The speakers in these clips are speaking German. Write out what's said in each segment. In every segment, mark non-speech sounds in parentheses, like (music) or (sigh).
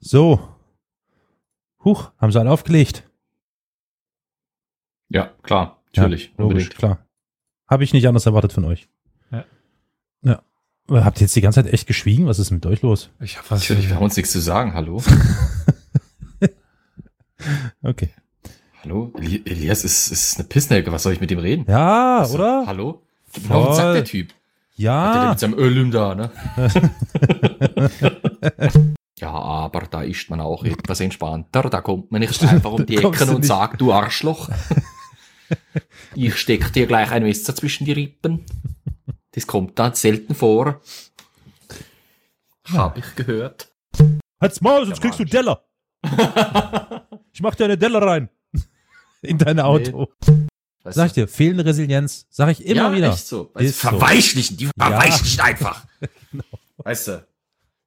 So. Huch, haben sie alle aufgelegt? Ja, klar, natürlich. Ja, logisch, unbedingt. klar. Habe ich nicht anders erwartet von euch. Ja. Ja. Habt ihr jetzt die ganze Zeit echt geschwiegen? Was ist mit euch los? Ich habe was. Wir haben uns nichts zu sagen, hallo. (laughs) okay. Hallo? Elias ist, ist eine Pissnelke, was soll ich mit dem reden? Ja, also, oder? Hallo? Gib mir auf der Typ. Ja. Hat der mit seinem Ölüm da, ne? (laughs) ja, aber da ist man auch etwas entspannter. Da kommt man nicht einfach um die (laughs) Ecken und sagt, du Arschloch. (laughs) ich steck dir gleich ein Messer zwischen die Rippen. Das kommt da selten vor. Ja. Hab ich gehört. Halt's Maul, sonst kriegst du Deller. (laughs) ich mach dir eine Deller rein. In dein Auto. Nee. Weißt Sag ich dir, fehlende Resilienz, sag ich immer ja, wieder. Echt so. Weißt, verweichlichen, die verweichlichen ja. einfach. genau. Weißt du,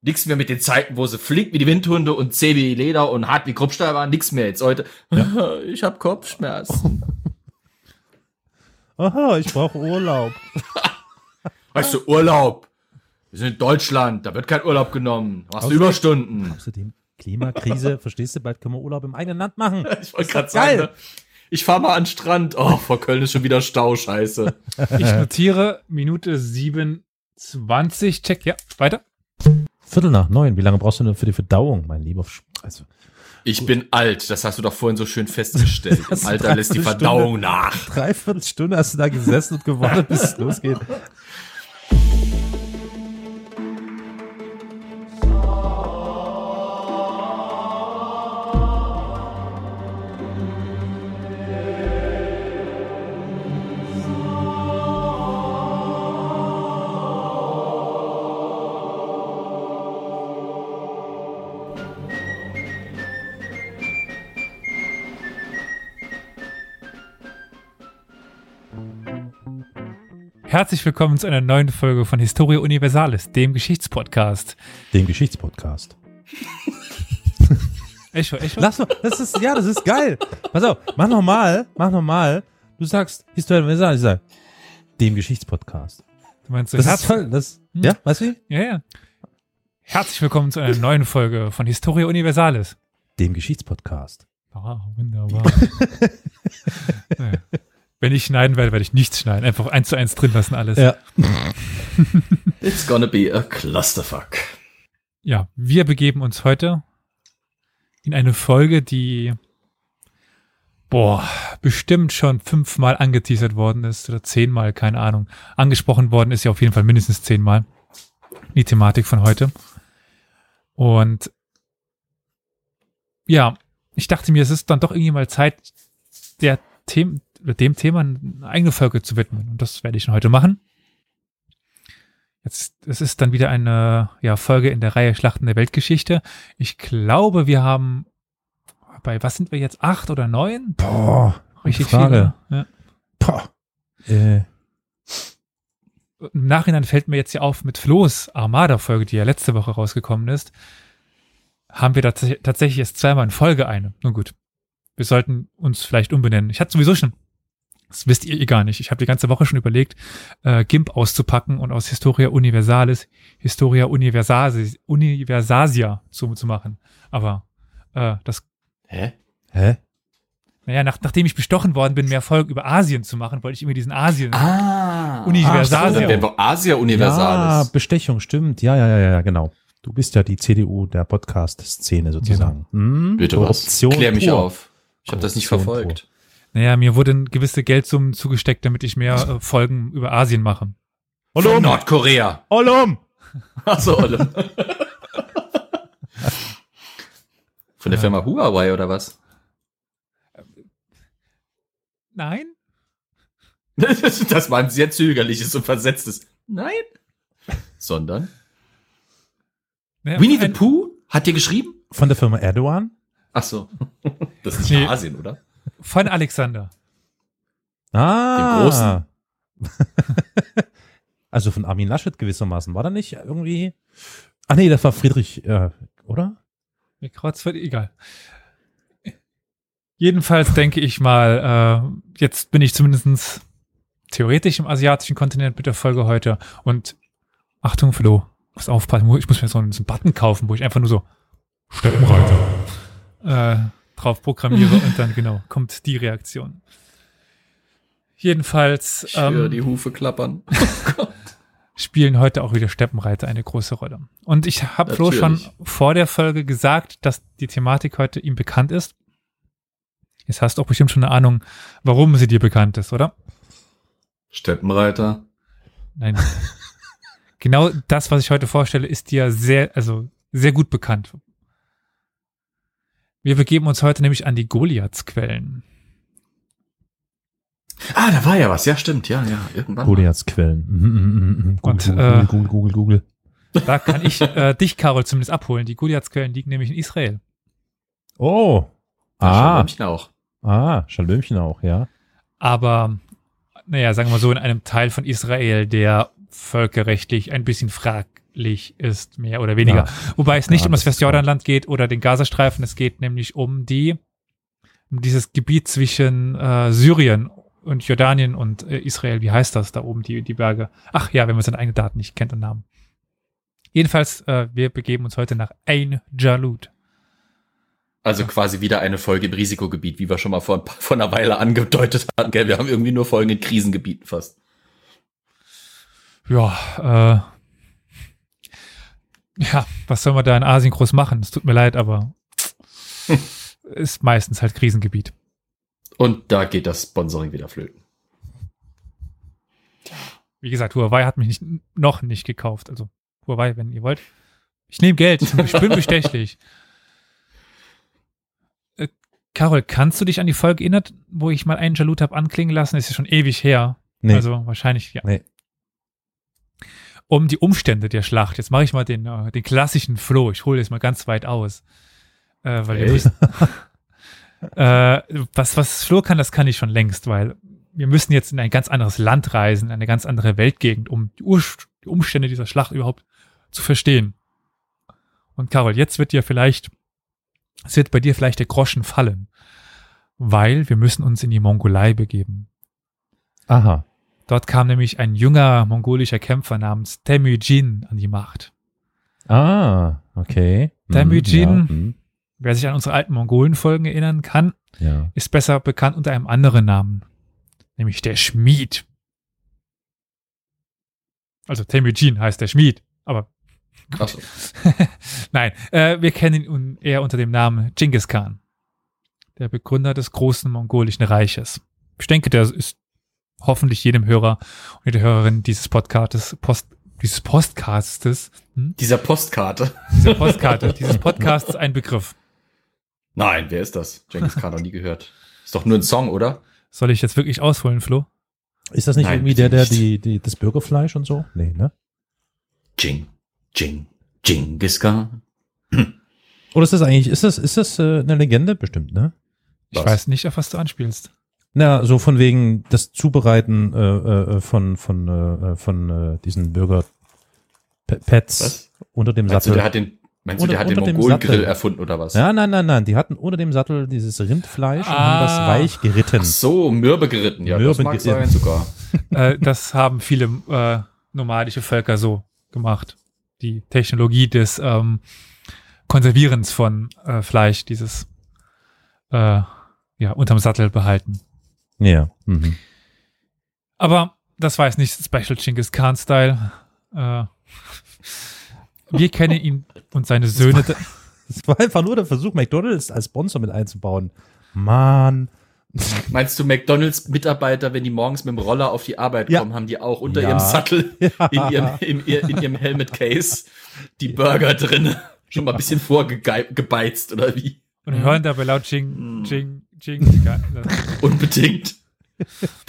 nix mehr mit den Zeiten, wo sie flink wie die Windhunde und zäh wie Leder und hart wie Kruppstahl waren, nix mehr jetzt heute. Ja. (laughs) Ich hab Kopfschmerzen. (laughs) Aha, ich brauche Urlaub. (laughs) weißt du, Urlaub. Wir sind in Deutschland, da wird kein Urlaub genommen. Du machst außerdem, Überstunden. Außerdem, Klimakrise, verstehst du, bald können wir Urlaub im eigenen Land machen. ich wollte gerade sagen, ne? ich fahre mal an den Strand. Oh, vor Köln ist schon wieder Stau, scheiße. Ich notiere Minute 27. Check, ja, weiter. Viertel nach neun. Wie lange brauchst du denn für die Verdauung, mein lieber? Also, ich bin alt, das hast du doch vorhin so schön festgestellt. (laughs) Im Alter lässt die Verdauung Stunde, nach. Dreiviertel Stunde hast du da gesessen und gewartet, bis es (laughs) losgeht. Herzlich willkommen zu einer neuen Folge von Historia Universalis, dem Geschichtspodcast. Dem Geschichtspodcast. (laughs) Echo, Echo. Lass doch, das ist, ja, das ist geil. Pass auf, mach nochmal, mach nochmal. Du sagst Historia Universalis, ich sag, dem Geschichtspodcast. Du meinst, das ist toll, das, hm? ja, weißt du? Ja, ja. Herzlich willkommen zu einer neuen Folge von Historia Universalis. Dem Geschichtspodcast. Ah, wunderbar. (laughs) ja. Wenn ich schneiden werde, werde ich nichts schneiden. Einfach eins zu eins drin lassen alles. Ja. (laughs) It's gonna be a clusterfuck. Ja, wir begeben uns heute in eine Folge, die boah, bestimmt schon fünfmal angeteasert worden ist oder zehnmal, keine Ahnung. Angesprochen worden ist ja auf jeden Fall mindestens zehnmal. Die Thematik von heute. Und ja, ich dachte mir, es ist dann doch irgendwie mal Zeit, der Themen, dem Thema eine eigene Folge zu widmen. Und das werde ich heute machen. Jetzt, es ist dann wieder eine ja, Folge in der Reihe Schlachten der Weltgeschichte. Ich glaube, wir haben bei was sind wir jetzt? Acht oder neun? Boah, richtig Frage. Viele. Ja. Boah. Äh. Im Nachhinein fällt mir jetzt ja auf mit Flo's Armada-Folge, die ja letzte Woche rausgekommen ist, haben wir tatsächlich jetzt zweimal in Folge eine. Nun gut. Wir sollten uns vielleicht umbenennen. Ich hatte sowieso schon das wisst ihr eh gar nicht. Ich habe die ganze Woche schon überlegt, äh, GIMP auszupacken und aus Historia Universalis Historia Universalis, Universasia zu, zu machen. Aber äh, das. Hä? Hä? Naja, nach, nachdem ich bestochen worden bin, mehr Folgen über Asien zu machen, wollte ich immer diesen Asien. Ah, Universalia. Wir Asia Universalis. Ja, Bestechung, stimmt. Ja, ja, ja, ja, genau. Du bist ja die CDU der Podcast-Szene sozusagen. Genau. Hm? Bitte was? Klär mich pur. auf. Ich habe das nicht verfolgt. Pur. Naja, mir wurden gewisse Geldsummen zugesteckt, damit ich mehr äh, Folgen über Asien mache. Olum. Nordkorea. Olum. Achso, Olum. Von der Firma Huawei oder was? Nein. (laughs) das war ein sehr zögerliches und versetztes Nein. Sondern? Naja, Winnie the Pooh hat dir geschrieben? Von der Firma Erdogan? Ach so. (laughs) Das ist nicht nee. Asien, oder? Von Alexander. Ah. Dem Großen. (laughs) also von Armin Laschet gewissermaßen. War da nicht irgendwie. Ach nee, das war Friedrich, äh, oder? Mir Kreuzfeld, egal. Jedenfalls denke ich mal, äh, jetzt bin ich zumindest theoretisch im asiatischen Kontinent mit der Folge heute. Und Achtung, Flo, muss aufpassen, ich muss mir so einen Button kaufen, wo ich einfach nur so Steppenreiter äh, drauf programmiere und dann genau kommt die Reaktion. Jedenfalls ich höre die Hufe klappern. (laughs) Oh spielen heute auch wieder Steppenreiter eine große Rolle. Und ich habe Flo schon vor der Folge gesagt, dass die Thematik heute ihm bekannt ist. Jetzt hast du auch bestimmt schon eine Ahnung, warum sie dir bekannt ist, oder? Steppenreiter. Nein. (laughs) genau das, was ich heute vorstelle, ist dir sehr, also sehr gut bekannt. Wir begeben uns heute nämlich an die Goliathsquellen. Ah, da war ja was. Ja, stimmt. Ja, ja. Irgendwann. Goliathsquellen. Mhm, mhm, mhm, Google, Und, Google, äh, Google, Google, Google. Da kann ich äh, (laughs) dich, Carol, zumindest abholen. Die Goliathsquellen liegen nämlich in Israel. Oh. Ah. Schalömchen auch. Ah, Schalömchen auch, ja. Aber, naja, sagen wir mal so, in einem Teil von Israel, der völkerrechtlich ein bisschen fraglich ist, mehr oder weniger. Ja. Wobei es nicht ja, um das Westjordanland geht oder den Gazastreifen, es geht nämlich um die, um dieses Gebiet zwischen äh, Syrien und Jordanien und äh, Israel. Wie heißt das da oben, die, die Berge? Ach ja, wenn man seine eigenen Daten nicht kennt und Namen. Jedenfalls, äh, wir begeben uns heute nach Ein Jalut. Also quasi wieder eine Folge im Risikogebiet, wie wir schon mal vor, vor einer Weile angedeutet hatten. Gell? Wir haben irgendwie nur Folgen in Krisengebieten fast. Ja, äh, ja, was soll man da in Asien groß machen? Es tut mir leid, aber (laughs) ist meistens halt Krisengebiet. Und da geht das Sponsoring wieder flöten. Wie gesagt, Huawei hat mich nicht, noch nicht gekauft. Also Huawei, wenn ihr wollt. Ich nehme Geld, ich bin (laughs) bestechlich. Äh, Carol, kannst du dich an die Folge erinnern, wo ich mal einen Jalut habe anklingen lassen? Das ist ja schon ewig her. Nee. Also wahrscheinlich, ja. Nee. Um die Umstände der Schlacht. Jetzt mache ich mal den, äh, den klassischen Flow. Ich hole jetzt mal ganz weit aus. Äh, weil hey. wir müssen, (laughs) äh, was, was Flo kann, das kann ich schon längst, weil wir müssen jetzt in ein ganz anderes Land reisen, eine ganz andere Weltgegend, um die, Ur die Umstände dieser Schlacht überhaupt zu verstehen. Und Carol, jetzt wird dir vielleicht, es wird bei dir vielleicht der Groschen fallen, weil wir müssen uns in die Mongolei begeben. Aha. Dort kam nämlich ein junger mongolischer Kämpfer namens Temujin an die Macht. Ah, okay. Temujin hm, ja, hm. Wer sich an unsere alten Mongolen-Folgen erinnern kann, ja. ist besser bekannt unter einem anderen Namen, nämlich der Schmied. Also Temujin heißt der Schmied, aber Krass. (laughs) Nein, äh, wir kennen ihn eher unter dem Namen Genghis Khan, der Begründer des großen mongolischen Reiches. Ich denke, der ist hoffentlich jedem Hörer und jeder Hörerin dieses Podcastes, Post, dieses Postcastes, hm? dieser Postkarte, dieser Postkarte, dieses Podcasts ein Begriff. Nein, wer ist das? Genghis Khan noch nie gehört. Ist doch nur ein Song, oder? Soll ich jetzt wirklich ausholen, Flo? Ist das nicht Nein, irgendwie der, der die, die, das Bürgerfleisch und so? Nee, ne? Jing, Jing, Genghis Khan. Oder ist das eigentlich, ist das, ist das äh, eine Legende? Bestimmt, ne? Ich was? weiß nicht, auf was du anspielst. Na, so von wegen das Zubereiten äh, äh, von, von, äh, von äh, diesen Bürger-Pets unter dem Sattel. Also der hat den Meinst du, der hat den Mongol-Grill erfunden oder was? Ja, nein, nein, nein. Die hatten unter dem Sattel dieses Rindfleisch ah. und haben das ah. weich geritten. Ach so, mürbe geritten. Ja, mürbe das mag sein sogar. (laughs) äh, das haben viele äh, nomadische Völker so gemacht. Die Technologie des ähm, Konservierens von äh, Fleisch, dieses äh, ja, unterm Sattel behalten. Ja. Mhm. Aber das war jetzt nicht Special Genghis Khan-Style. Äh, wir kennen ihn und seine Söhne. Das war, einfach nur der Versuch, McDonalds als Sponsor mit einzubauen. Mann. Meinst du, McDonalds-Mitarbeiter, wenn die morgens mit dem Roller auf die Arbeit ja. kommen, haben die auch unter ja. ihrem Sattel ja. in, ihrem, in, in ihrem Helmet-Case die Burger drin? Schon mal ein bisschen vorgebeizt, oder wie? Und hören dabei laut Ching, Ching, Ching. (laughs) Unbedingt.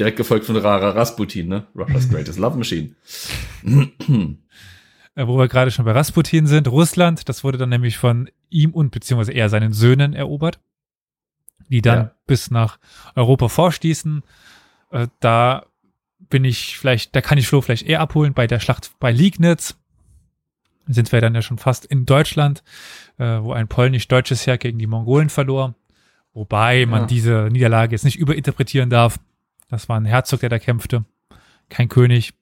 Direkt gefolgt von Rara Rasputin, ne? Russia's Greatest Love Machine. äh, wo wir gerade schon bei Rasputin sind, Russland, das wurde dann nämlich von ihm und beziehungsweise eher seinen Söhnen erobert, die dann ja. bis nach Europa vorstießen. Äh, da bin ich vielleicht, da kann ich Flo vielleicht eher abholen bei der Schlacht bei Liegnitz. Sind wir dann ja schon fast in Deutschland, äh, wo ein polnisch-deutsches Heer gegen die Mongolen verlor. Wobei man ja. diese Niederlage jetzt nicht überinterpretieren darf. Das war ein Herzog, der da kämpfte, kein König.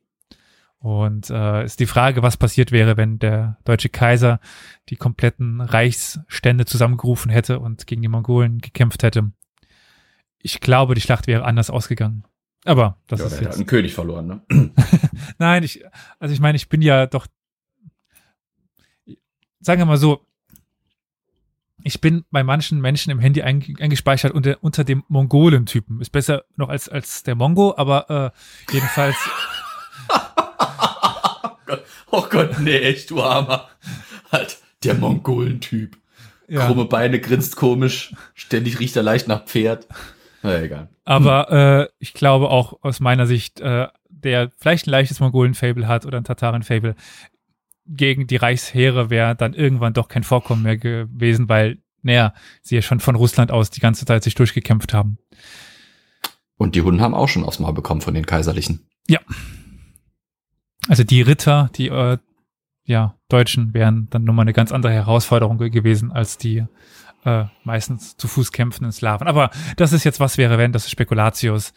Und äh, ist die Frage, was passiert wäre, wenn der deutsche Kaiser die kompletten Reichsstände zusammengerufen hätte und gegen die Mongolen gekämpft hätte. Ich glaube, die Schlacht wäre anders ausgegangen. Aber das ja, ist der jetzt. hat einen König verloren, ne? (clears throat) Nein, ich, also ich meine, ich bin ja doch, sagen wir mal so, ich bin bei manchen Menschen im Handy einge- eingespeichert unter, unter dem Mongolen-Typen. Ist besser noch als, als der Mongo, aber äh, jedenfalls, (laughs) (laughs) Oh Gott, nee, echt, du Armer. Halt, der Mongolen-Typ. ja. Krumme Beine, grinst komisch, ständig riecht er leicht nach Pferd. Na egal. Aber äh, ich glaube auch aus meiner Sicht, äh, der vielleicht ein leichtes Mongolen-Fable hat oder ein Tataren-Fable, gegen die Reichsheere wäre dann irgendwann doch kein Vorkommen mehr gewesen, weil, naja, sie ja schon von Russland aus die ganze Zeit sich durchgekämpft haben. Und die Hunden haben auch schon aufs Maul bekommen von den Kaiserlichen. Also die Ritter, die äh, ja, Deutschen wären dann nochmal eine ganz andere Herausforderung ge- gewesen als die äh, meistens zu Fuß kämpfenden Slawen. Aber das ist jetzt was wäre, wenn, das ist Spekulatius.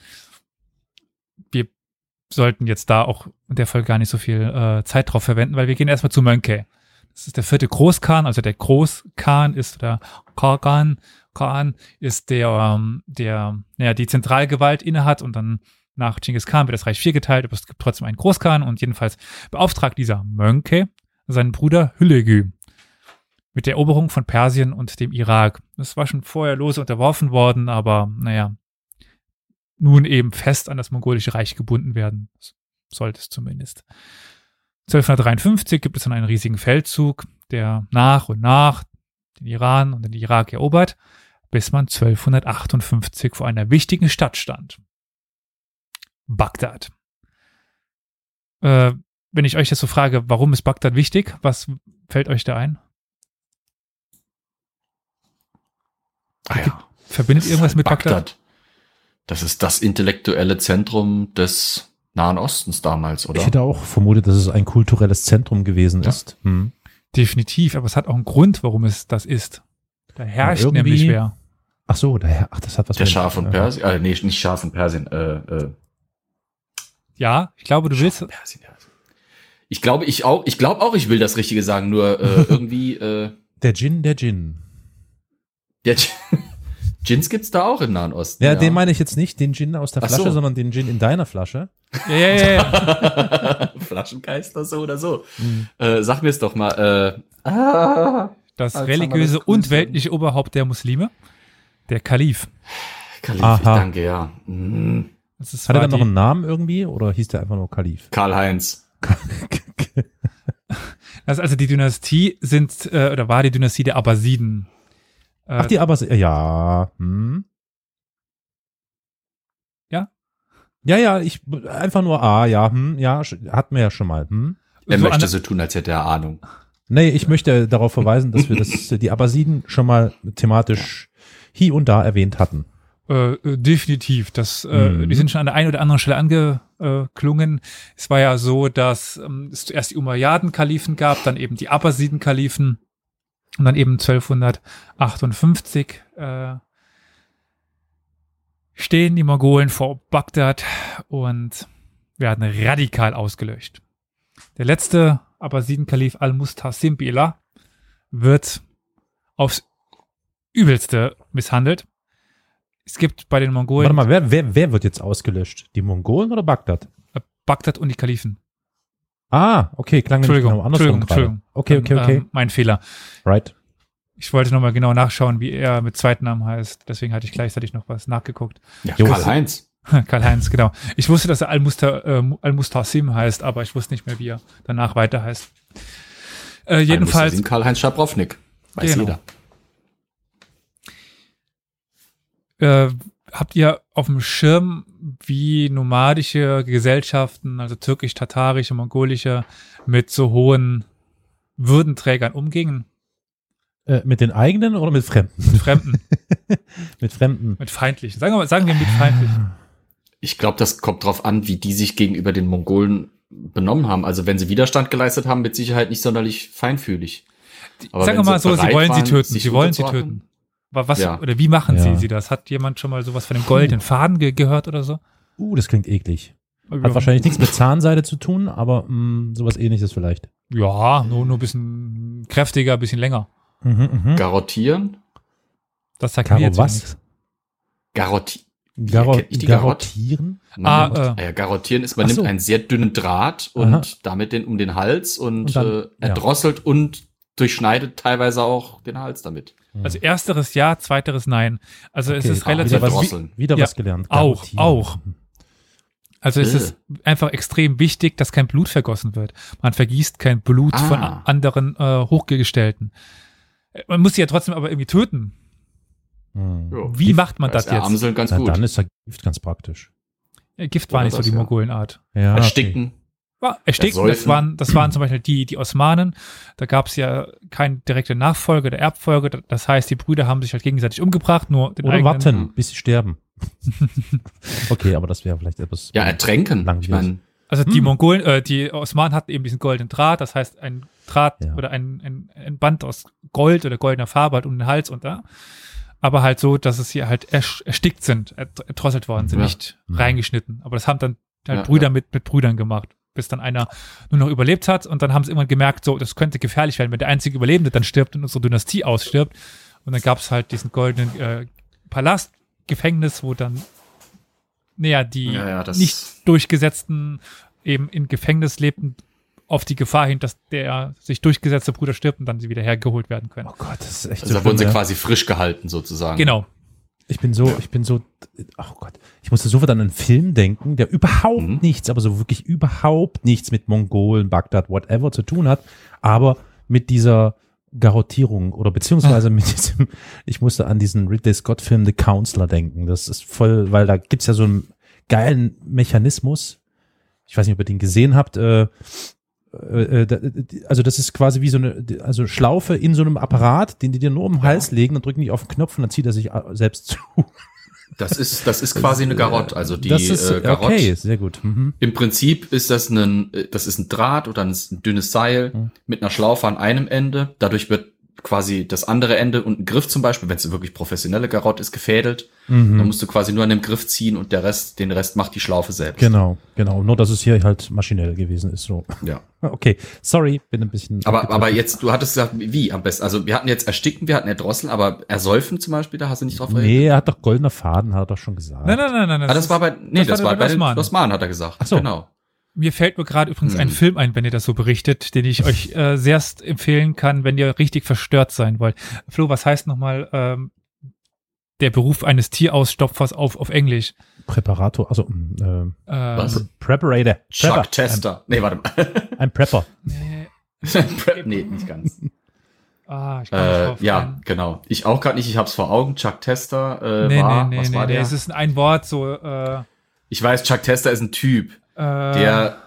Sollten jetzt da auch in der Folge gar nicht so viel äh, Zeit drauf verwenden, weil wir gehen erstmal zu Mönke. Das ist der vierte Großkhan, also der Großkhan ist der Khan, Khan ist der, ähm, der, naja, die Zentralgewalt innehat und dann nach Genghis Khan wird das Reich viergeteilt, aber es gibt trotzdem einen Großkhan und jedenfalls beauftragt dieser Mönke seinen Bruder Hüllegü mit der Eroberung von Persien und dem Irak. Das war schon vorher lose unterworfen worden, aber naja, nun eben fest an das mongolische Reich gebunden werden. Sollte es zumindest. 1253 gibt es dann einen riesigen Feldzug, der nach und nach den Iran und den Irak erobert, bis man 1258 vor einer wichtigen Stadt stand. Bagdad. Äh, wenn ich euch jetzt so frage, warum ist Bagdad wichtig, was fällt euch da ein? Ah ja. Verbindet irgendwas halt mit Bagdad? Das ist das intellektuelle Zentrum des Nahen Ostens damals, oder? Ich hätte auch vermutet, dass es ein kulturelles Zentrum gewesen Ja. ist. Hm. Definitiv, aber es hat auch einen Grund, warum es das ist. Da herrscht nämlich wer. Ach so, daher, ach, das hat was der von äh, Persien, äh, nee, nicht Schah von Persien, äh, äh, Ja, ich glaube, du willst. Persien, ja. Ich glaube, ich auch, ich glaube auch, ich will das Richtige sagen, nur äh, (laughs) irgendwie, äh, Der Djinn, der Djinn. der Gins gibt's da auch im Nahen Osten. Ja, den meine ich jetzt nicht, den Djinn aus der Ach Flasche, so. sondern den Djinn in deiner Flasche. (laughs) Ja, ja, ja, ja. (laughs) Flaschengeister so oder so. Hm. Äh, sag mir es doch mal. Äh, ah, Das haben religiöse und weltliche Oberhaupt der Muslime, der Kalif. Kalif, Aha. ich danke, ja. Mhm. Das ist Hat er dann noch einen Namen irgendwie oder hieß der einfach nur Kalif? (laughs) Karl-Heinz. Das ist also die Dynastie sind, äh, oder war die Dynastie der Abbasiden. Äh, Ach, die Abbas, ja, hm. Ja? Ja, ja, ich, einfach nur A, ja, hm, ja, hatten wir ja schon mal, hm. Er so möchte so tun, als hätte er Ahnung. Nee, ich möchte darauf verweisen, dass wir das, (laughs) die Abbasiden schon mal thematisch hier und da erwähnt hatten. Äh, äh, definitiv. Das, äh, Mhm. Die sind schon an der einen oder anderen Stelle angeklungen. Es war ja so, dass ähm, es zuerst die Umayyaden-Kalifen gab, dann eben die Abbasiden-Kalifen und dann eben 1258 äh, stehen die Mongolen vor Bagdad und werden radikal ausgelöscht. Der letzte Abbasiden-Kalif Al-Mustasim Billah wird aufs übelste misshandelt. Es gibt bei den Mongolen Warte mal, wer, wer, wer wird jetzt ausgelöscht? Die Mongolen oder Bagdad? Bagdad und die Kalifen. Ah, okay, klang Entschuldigung, genau andersrum Entschuldigung. Entschuldigung. Okay, okay, okay. Ähm, mein Fehler. right. Ich wollte nochmal genau nachschauen, wie er mit Zweitnamen heißt. Deswegen hatte ich gleichzeitig noch was nachgeguckt. Ja, Karl-Heinz. (laughs) Karl-Heinz, genau. Ich wusste, dass er Al-Musta, äh, Al-Mustasim heißt, aber ich wusste nicht mehr, wie er danach weiter heißt. Äh, jedenfalls, Karl-Heinz Schabrownik. Weiß Genau. jeder. äh, habt ihr auf dem Schirm, wie nomadische Gesellschaften, also türkisch-tatarische, mongolische, mit so hohen Würdenträgern umgingen? Äh, mit den eigenen oder mit Fremden? Mit Fremden, (laughs) mit Fremden. mit feindlichen. Sagen wir, mal- sagen wir mit feindlichen. Ich glaube, das kommt drauf an, wie die sich gegenüber den Mongolen benommen haben. Also wenn sie Widerstand geleistet haben, mit Sicherheit nicht sonderlich feinfühlig. Aber Sagen wir mal sie so, sie wollen sie waren, töten, sich sie wollen sie töten. Wa- Was, Ja. oder wie machen Ja. sie, sie das? Hat jemand schon mal sowas von dem goldenen Faden ge gehört oder so? Uh, das klingt eklig. Hat wahrscheinlich nichts mit Zahnseide zu tun, aber mh, sowas ähnliches vielleicht. Ja, nur, nur ein bisschen kräftiger, ein bisschen länger. Mhm, mhm. Garottieren? Das sagt mir Caro, jetzt was? Garotti Garo? Garottieren? Ah, nimmt, äh. ah ja, Garottieren ist, man so. nimmt einen sehr dünnen Draht und Aha. damit den um den Hals und, Und dann- äh, ja. erdrosselt und durchschneidet teilweise auch den Hals damit. Also ersteres ja, zweiteres nein. Also es Okay, ist ah, relativ wieder was- Wieder, wieder Ja, was gelernt. auch, auch. Also es Äh. ist einfach extrem wichtig, dass kein Blut vergossen wird. Man vergießt kein Blut Ah. von anderen äh, Hochgestellten. Äh, Man muss sie ja trotzdem aber irgendwie töten. Hm. Ja. Wie macht man Da das ist jetzt? Amseln ganz Na, gut. dann ist er Gift ganz praktisch. Äh, Gift war Oder nicht so das, die ja. Mongolenart. Ja, okay. Ersticken. War Ersticken, das waren, das waren zum Beispiel die, die Osmanen. Da gab es ja keine direkte Nachfolge der Erbfolge. Das heißt, die Brüder haben sich halt gegenseitig umgebracht, nur den Oder eigenen. warten, bis sie sterben. (laughs) okay, aber das wäre vielleicht etwas. Ja, ertränken. Ich meine, Also die Hm. Mongolen, äh, die Osmanen hatten eben diesen goldenen Draht, das heißt ein Draht Ja. oder ein, ein, ein Band aus Gold oder goldener Farbe halt um den Hals und da. Aber halt so, dass es hier halt erstickt sind, erdrosselt worden sind, Ja. nicht reingeschnitten. Aber das haben dann halt Ja, Brüder ja. mit, mit Brüdern gemacht, bis dann einer nur noch überlebt hat und dann haben sie irgendwann gemerkt, so, das könnte gefährlich werden, wenn der einzige Überlebende dann stirbt und unsere Dynastie ausstirbt. Und dann gab es halt diesen goldenen äh, Palast, Gefängnis, wo dann, naja, die Ja, ja, das- nicht durchgesetzten eben in Gefängnis lebten, auf die Gefahr hin, dass der sich durchgesetzte Bruder stirbt und dann sie wieder hergeholt werden können. Oh Gott, das ist echt also so da wurden sie ja. quasi frisch gehalten sozusagen. Genau. Ich bin so, ich bin so, oh Gott, ich musste sofort an einen Film denken, der überhaupt Mhm. nichts, aber so wirklich überhaupt nichts mit Mongolen, Bagdad, whatever zu tun hat, aber mit dieser Garottierung oder beziehungsweise mit diesem, ich musste an diesen Ridley Scott Film The Counselor denken. Das ist voll, weil da gibt's ja so einen geilen Mechanismus. Ich weiß nicht, ob ihr den gesehen habt. Äh, also das ist quasi wie so eine also Schlaufe in so einem Apparat, den die dir nur um den Hals legen und drücken die auf den Knopf und dann zieht er sich äh, selbst zu. Das ist, das ist quasi eine (laughs) Garotte. Also die das ist äh, Garotte. okay, sehr gut. Mhm. Im Prinzip ist das ein, äh, das ist ein Draht oder ein, ein dünnes Seil Mhm. mit einer Schlaufe an einem Ende. Dadurch wird quasi das andere Ende und ein Griff zum Beispiel, wenn es eine wirklich professionelle Garotte ist, gefädelt. Mhm. Dann musst du quasi nur an dem Griff ziehen und der Rest, den Rest macht die Schlaufe selbst. Genau, genau. Nur dass es hier halt maschinell gewesen ist. So. Ja. (laughs) Okay, sorry, bin ein bisschen. Aber, aber jetzt, du hattest gesagt, wie am besten. Also wir hatten jetzt ersticken, wir hatten erdrosseln, aber ersäufen zum Beispiel, da hast du nicht drauf reagiert. Nee, er hat doch goldener Faden, hat er doch schon gesagt. Nein, nein, nein, nein. Ah, das war bei, nee, das das, war war bei bei den. Osmanen, hat er gesagt. Ach so. Genau. Mir fällt mir gerade übrigens ein Hm. Film ein, wenn ihr das so berichtet, den ich euch äh, sehr empfehlen kann, wenn ihr richtig verstört sein wollt. Flo, was heißt nochmal ähm, der Beruf eines Tierausstopfers auf, auf Englisch? Präparator, also äh, Ähm, Was? Preparator. Chuck. Tester. Nee, warte mal. Ein, (laughs) ein Prepper. Nee, Prep, nee, nicht ganz. (laughs) ah, ich Äh, drauf ja, rein. genau. Ich auch gerade nicht, ich hab's vor Augen. Chuck Tester äh, Nee, war, nee, nee, was nee, war nee. der? Es ist ein Wort, so, äh, ich weiß, Chuck Tester ist ein Typ, äh, der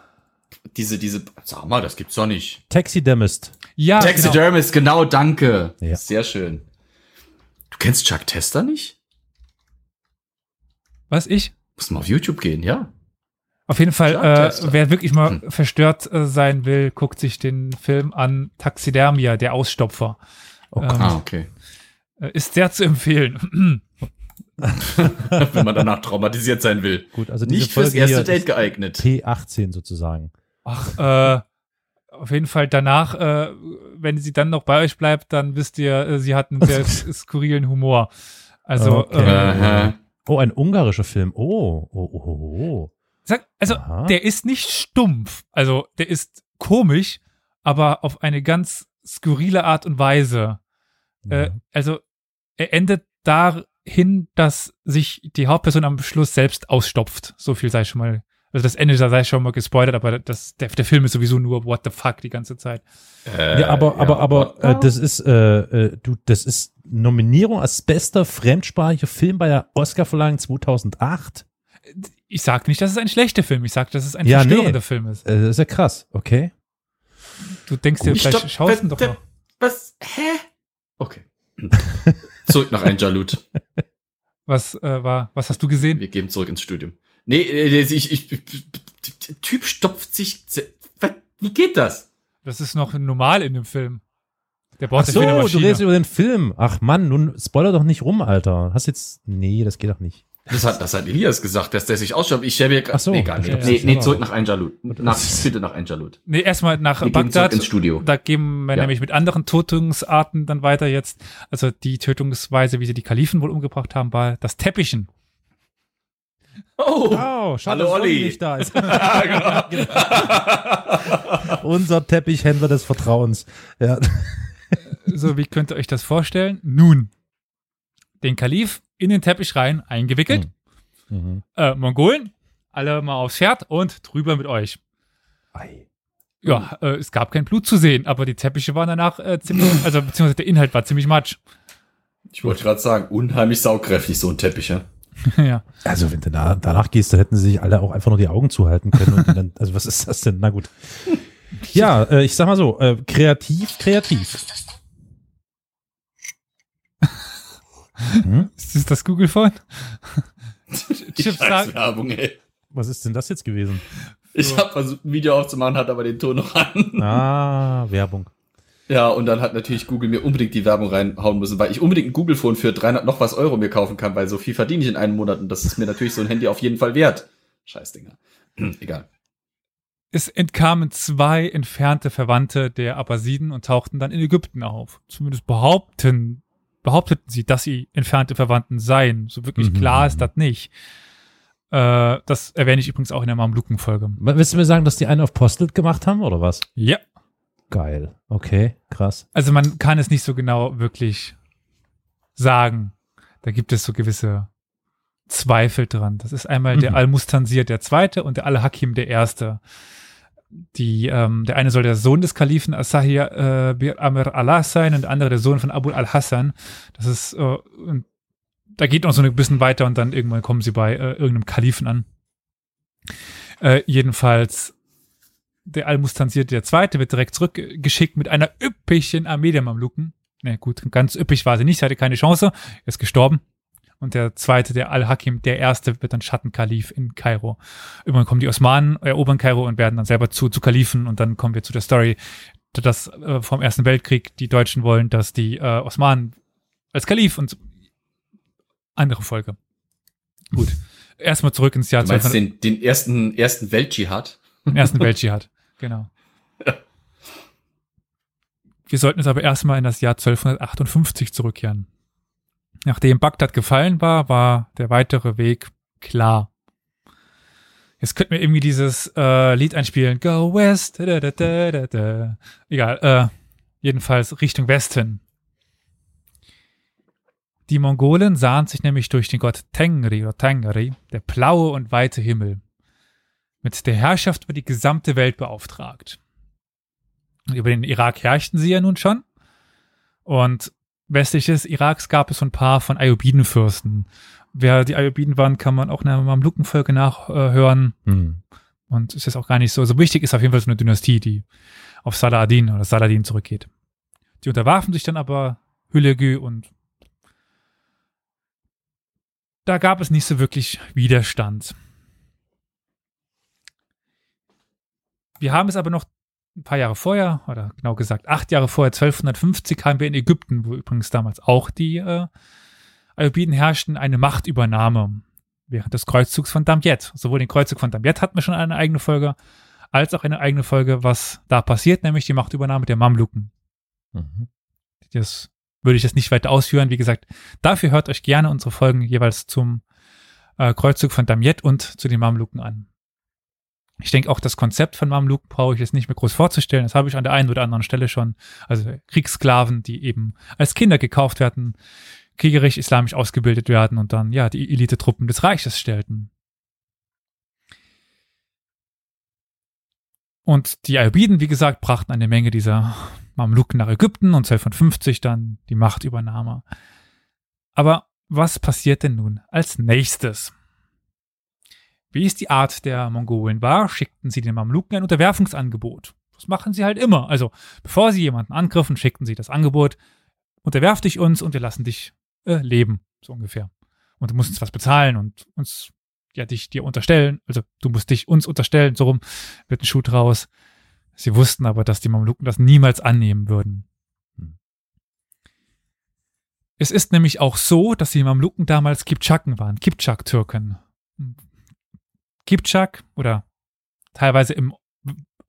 diese, diese, sag mal, das gibt's doch nicht. Taxidermist. ja, genau. Taxidermist, genau, danke. Ja. Sehr schön. Du kennst Chuck Tester nicht? Was, ich? Muss mal auf YouTube gehen, ja. Auf jeden Fall, äh, wer wirklich mal Hm. verstört äh, sein will, guckt sich den Film an Taxidermia, der Ausstopfer. Oh Ähm. Ah, okay. Äh, ist sehr zu empfehlen. (clears throat) (laughs) Wenn man danach traumatisiert sein will. Gut, also Nicht fürs erste hier Date geeignet. P18 sozusagen. Ach, äh, auf jeden Fall danach, äh, wenn sie dann noch bei euch bleibt, dann wisst ihr, äh, sie hat einen sehr (laughs) skurrilen Humor. Also, Okay. äh. Oh, ein ungarischer Film. Oh, oh, oh, oh, oh. sag, also Aha. der ist nicht stumpf. Also der ist komisch, aber auf eine ganz skurrile Art und Weise. Äh, Ja. also er endet dahin, dass sich die Hauptperson am Schluss selbst ausstopft. So viel sei schon mal. Also das Ende sei schon mal gespoilert, aber das, der, der Film ist sowieso nur What the fuck die ganze Zeit. Äh, ja, aber, aber, aber Wodka? äh, das ist, äh, äh, du, das ist Nominierung als bester fremdsprachiger Film bei der Oscarverleihung 2008. Ich sag nicht, dass es ein schlechter Film. Ich sag, dass es ein Ja, nee. verstörender Film ist. Äh, das ist ja krass, okay. Du denkst dir, vielleicht schaust du ihn doch noch. Was? Hä? Okay. (laughs) zurück nach Einjalut. (laughs) Was äh, war, was hast du gesehen? Wir gehen zurück ins Studium. Nee, äh, ich, ich, ich, der Typ stopft sich. Wie geht das? Das ist noch normal in dem Film. Der baut Ach so, du redest über den Film. Ach Mann, nun spoiler doch nicht rum, Alter. Hast jetzt, nee, das geht doch nicht. Das hat, das hat Elias gesagt, dass der sich ausschaut. Ich habe Ach so, nee, gar nicht. ja, nee, ja, nee, ja. zurück nach Einjalut. Nach, bitte nach Einjalut. Nee, erstmal nach Wir Bagdad. ins Studio. Da gehen wir Ja. nämlich mit anderen Tötungsarten dann weiter jetzt. Also die Tötungsweise, wie sie die Kalifen wohl umgebracht haben, war das Teppichen. Oh! Oh, schade, Hallo, dass Olli. nicht da ist. (laughs) (laughs) Unser Teppichhändler des Vertrauens. Ja. So, wie könnt ihr euch das vorstellen? Nun, den Kalif in den Teppich rein, eingewickelt. Mhm. Äh, Mongolen, alle mal aufs Pferd und drüber mit euch. Ei. Ja, äh, es gab kein Blut zu sehen, aber die Teppiche waren danach äh, ziemlich, (laughs) also beziehungsweise der Inhalt war ziemlich matsch. Ich wollte gerade sagen, unheimlich saugkräftig, so ein Teppich, ja. (laughs) ja. Also, wenn du da, danach gehst, dann hätten sie sich alle auch einfach nur die Augen zuhalten können. Dann, (laughs) also, was ist das denn? Na gut. Ja, äh, ich sag mal so, äh, kreativ, kreativ. Hm? (laughs) Ist das das Google-Phone? (laughs) Chips Scheiß sagen, Werbung, ey. Was ist denn das jetzt gewesen? Ich habe versucht, ein Video aufzumachen, hat aber den Ton noch an. Ah, Werbung. Ja, und dann hat natürlich Google mir unbedingt die Werbung reinhauen müssen, weil ich unbedingt ein Google-Phone für 300 noch was Euro mir kaufen kann, weil so viel verdiene ich in einem Monat und das ist mir natürlich so ein Handy auf jeden Fall wert. Scheiß Dinger. Egal. es entkamen zwei entfernte Verwandte der Abbasiden und tauchten dann in Ägypten auf. Zumindest behaupten, behaupteten sie, dass sie entfernte Verwandten seien. So wirklich Mhm. klar ist das nicht. Äh, das erwähne ich übrigens auch in der Mamluken-Folge. Willst du mir sagen, dass die einen auf Postlet gemacht haben oder was? Ja. Geil. Okay, krass. Also man kann es nicht so genau wirklich sagen. Da gibt es so gewisse Zweifel dran. Das ist einmal der Mhm. Al-Mustansir der Zweite und der Al-Hakim der Erste. Die, ähm, der eine soll der Sohn des Kalifen Asahir äh, Bir Amr Allah sein und der andere der Sohn von Abu al-Hassan. Das ist, äh, und da geht noch so ein bisschen weiter und dann irgendwann kommen sie bei äh, irgendeinem Kalifen an. Äh, jedenfalls der Al-Mustansir der Zweite wird direkt zurückgeschickt mit einer üppigen Armee der Mamluken. Na gut, ganz üppig war sie nicht, sie hatte keine Chance, ist gestorben. Und der zweite, der Al-Hakim, der erste, wird dann Schattenkalif in Kairo. Irgendwann kommen die Osmanen, erobern Kairo und werden dann selber zu, zu Kalifen. Und dann kommen wir zu der Story, dass äh, vom Ersten Weltkrieg die Deutschen wollen, dass die äh, Osmanen als Kalif und andere Folge. Gut. Erstmal zurück ins Jahr Du meinst 1200 den, den ersten, ersten Weltdschihad? im Ersten Weltdschihad. (laughs) Genau. Wir sollten jetzt aber erstmal in das Jahr 1258 zurückkehren. Nachdem Bagdad gefallen war, war der weitere Weg klar. Jetzt könnten wir irgendwie dieses äh, Lied einspielen. Go West. Da, da, da. Egal. Äh, jedenfalls Richtung Westen. Die Mongolen sahen sich nämlich durch den Gott Tengri oder Tengri, der blaue und weite Himmel, mit der Herrschaft über die gesamte Welt beauftragt. Über den Irak herrschten sie ja nun schon. Und westlich des Iraks gab es so ein paar von Ayubidenfürsten. Wer die Ayubiden waren, kann man auch in der Mamlukenfolge nachhören. Hm. Und ist jetzt auch gar nicht so. So wichtig ist auf jeden Fall so eine Dynastie, die auf Saladin oder Saladin zurückgeht. Die unterwarfen sich dann aber Hülegü und da gab es nicht so wirklich Widerstand. Wir haben es aber noch ein paar Jahre vorher, oder genau gesagt acht Jahre vorher, 1250, haben wir in Ägypten, wo übrigens damals auch die äh, Ayubiden herrschten, eine Machtübernahme während des Kreuzzugs von Damiet. Sowohl den Kreuzzug von Damiet hatten wir schon eine eigene Folge, als auch eine eigene Folge, was da passiert, nämlich die Machtübernahme der Mamluken. Mhm. Das würde ich jetzt nicht weiter ausführen. Wie gesagt, dafür hört euch gerne unsere Folgen jeweils zum äh, Kreuzzug von Damiet und zu den Mamluken an. Ich denke auch das Konzept von Mamluken brauche ich jetzt nicht mehr groß vorzustellen. Das habe ich an der einen oder anderen Stelle schon. Also Kriegssklaven, die eben als Kinder gekauft werden, kriegerisch islamisch ausgebildet werden und dann ja die Elitetruppen des Reiches stellten. Und die Ayubiden, wie gesagt, brachten eine Menge dieser Mamluken nach Ägypten und 1250 dann die Machtübernahme. Aber was passiert denn nun als nächstes? Wie es die Art der Mongolen war, schickten sie den Mamluken ein Unterwerfungsangebot. Das machen sie halt immer. Also, bevor sie jemanden angriffen, schickten sie das Angebot, unterwerf dich uns und wir lassen dich äh, leben, so ungefähr. Und du musst uns was bezahlen und uns, ja, dich dir unterstellen. Also, du musst dich uns unterstellen, so rum wird ein Schuh draus. Sie wussten aber, dass die Mamluken das niemals annehmen würden. Es ist nämlich auch so, dass die Mamluken damals Kipchaken waren, Kipchak-Türken. Kipchak oder teilweise im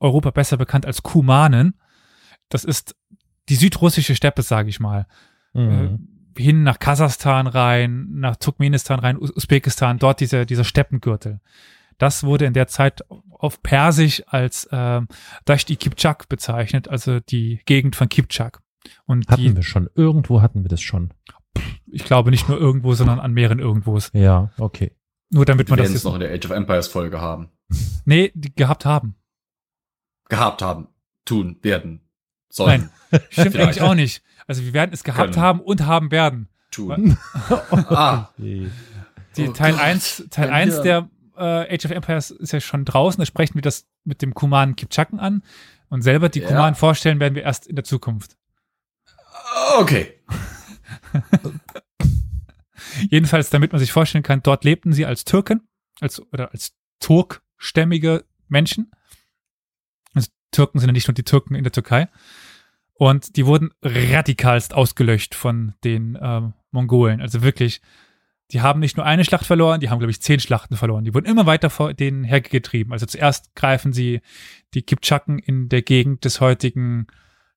Europa besser bekannt als Kumanen. Das ist die südrussische Steppe, sage ich mal. Mhm. Äh, hin nach Kasachstan rein, nach Turkmenistan rein, Usbekistan, dort dieser, dieser Steppengürtel. Das wurde in der Zeit auf Persisch als äh, Dashti Kipchak bezeichnet, also die Gegend von Kipchak. Und hatten die, wir schon. Irgendwo hatten wir das schon. Ich glaube nicht nur irgendwo, sondern an mehreren Irgendwos. Ja, okay. Nur damit wir man das jetzt noch in der Age of Empires Folge haben. Nee, die gehabt haben. Gehabt haben, tun, werden, sollen. Nein, stimmt (laughs) eigentlich auch nicht. Also wir werden es gehabt Können. haben und haben werden. Tun. (laughs) ah. Die oh Teil Gott. 1, Teil 1 der äh, Age of Empires ist ja schon draußen, da sprechen wir das mit dem Kuman Kipchaken an und selber die ja. Kuman vorstellen werden wir erst in der Zukunft. Okay. (laughs) Jedenfalls, damit man sich vorstellen kann, dort lebten sie als Türken, als, oder als turkstämmige Menschen. Also Türken sind ja nicht nur die Türken in der Türkei. Und die wurden radikalst ausgelöscht von den ähm, Mongolen. Also wirklich, die haben nicht nur eine Schlacht verloren, die haben, glaube ich, zehn Schlachten verloren. Die wurden immer weiter vor denen hergetrieben. Also zuerst greifen sie die Kipchaken in der Gegend des heutigen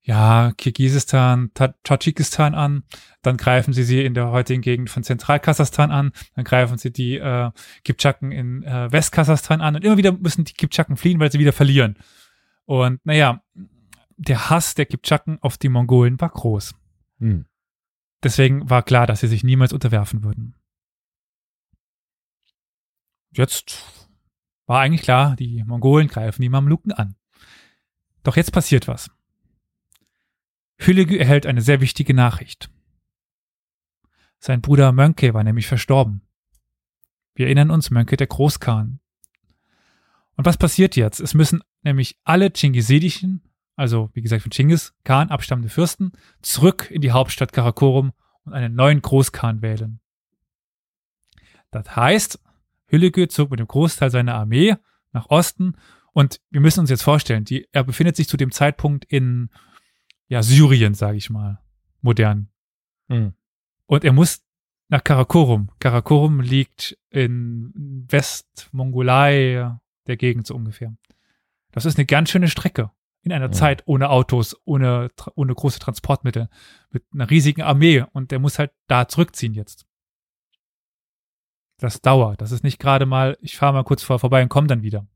ja, Kirgisistan, Tadschikistan an, dann greifen sie sie in der heutigen Gegend von Zentralkasachstan an, dann greifen sie die äh, Kipchaken in äh, Westkasachstan an und immer wieder müssen die Kipchaken fliehen, weil sie wieder verlieren. Und naja, der Hass der Kipchaken auf die Mongolen war groß. Hm. Deswegen war klar, dass sie sich niemals unterwerfen würden. Jetzt war eigentlich klar, die Mongolen greifen die Mamluken an. Doch jetzt passiert was. Hüllegü erhält eine sehr wichtige Nachricht. Sein Bruder Mönke war nämlich verstorben. Wir erinnern uns, Mönke der Großkhan. Und was passiert jetzt? Es müssen nämlich alle Chingisidischen, also wie gesagt von Chingis Khan abstammende Fürsten, zurück in die Hauptstadt Karakorum und einen neuen Großkhan wählen. Das heißt, Hüllegü zog mit dem Großteil seiner Armee nach Osten und wir müssen uns jetzt vorstellen, die, er befindet sich zu dem Zeitpunkt in ja, Syrien, sage ich mal, modern. Mhm. Und er muss nach Karakorum. Karakorum liegt in Westmongolei, der Gegend so ungefähr. Das ist eine ganz schöne Strecke. In einer ja. Zeit ohne Autos, ohne, ohne große Transportmittel, mit einer riesigen Armee. Und der muss halt da zurückziehen jetzt. Das dauert. Das ist nicht gerade mal, ich fahre mal kurz vor, vorbei und komme dann wieder.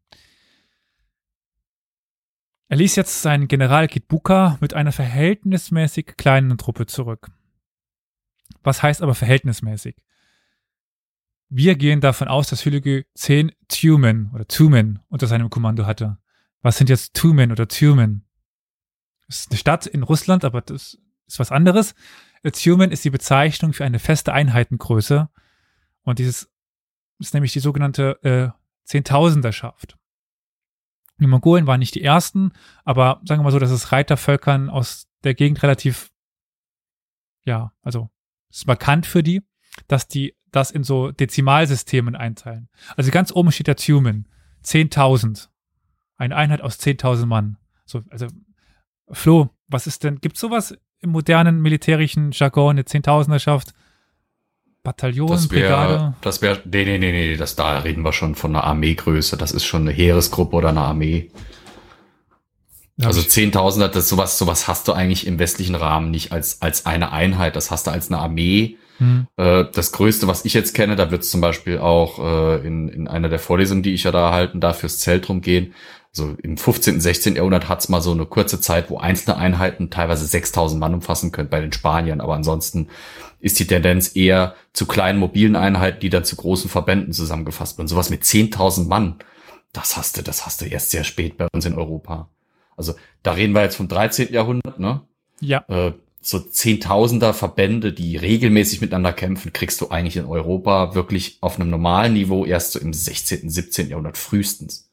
Er ließ jetzt seinen General Kitbuka mit einer verhältnismäßig kleinen Truppe zurück. Was heißt aber verhältnismäßig? Wir gehen davon aus, dass Hüllegü zehn Tumen oder Tumen unter seinem Kommando hatte. Was sind jetzt Tumen oder Tumen? Das ist eine Stadt in Russland, aber das ist was anderes. Tumen ist die Bezeichnung für eine feste Einheitengröße. Und dieses ist nämlich die sogenannte äh, Zehntausenderschaft. Die Mongolen waren nicht die ersten, aber sagen wir mal so, dass es Reitervölkern aus der Gegend relativ, ja, also ist bekannt für die, dass die das in so Dezimalsystemen einteilen. Also ganz oben steht der Tumen, 10.000. Eine Einheit aus 10.000 Mann. So, also Flo, was ist denn, gibt sowas im modernen militärischen Jargon, eine Zehntausenderschaft? Bataillon, das wär, Brigade? Das wäre, nee, nee, nee, nee, das, da reden wir schon von einer Armeegröße. Das ist schon eine Heeresgruppe oder eine Armee. Ja, also Zehntausender, das sowas, sowas hast du eigentlich im westlichen Rahmen nicht als, als eine Einheit. Das hast du als eine Armee. Hm. Äh, das Größte, was ich jetzt kenne, da wird es zum Beispiel auch äh, in, in einer der Vorlesungen, die ich ja da halten darf, fürs Zelt rumgehen. Also im 15., 16. Jahrhundert hat's mal so eine kurze Zeit, wo einzelne Einheiten teilweise 6000 Mann umfassen können bei den Spaniern. Aber ansonsten ist die Tendenz eher zu kleinen mobilen Einheiten, die dann zu großen Verbänden zusammengefasst werden. Sowas mit 10.000 Mann, das hast du, das hast du erst sehr spät bei uns in Europa. Also da reden wir jetzt vom 13. Jahrhundert, ne? Ja. Äh, so Zehntausender Verbände, die regelmäßig miteinander kämpfen, kriegst du eigentlich in Europa wirklich auf einem normalen Niveau erst so im 16., 17. Jahrhundert frühestens.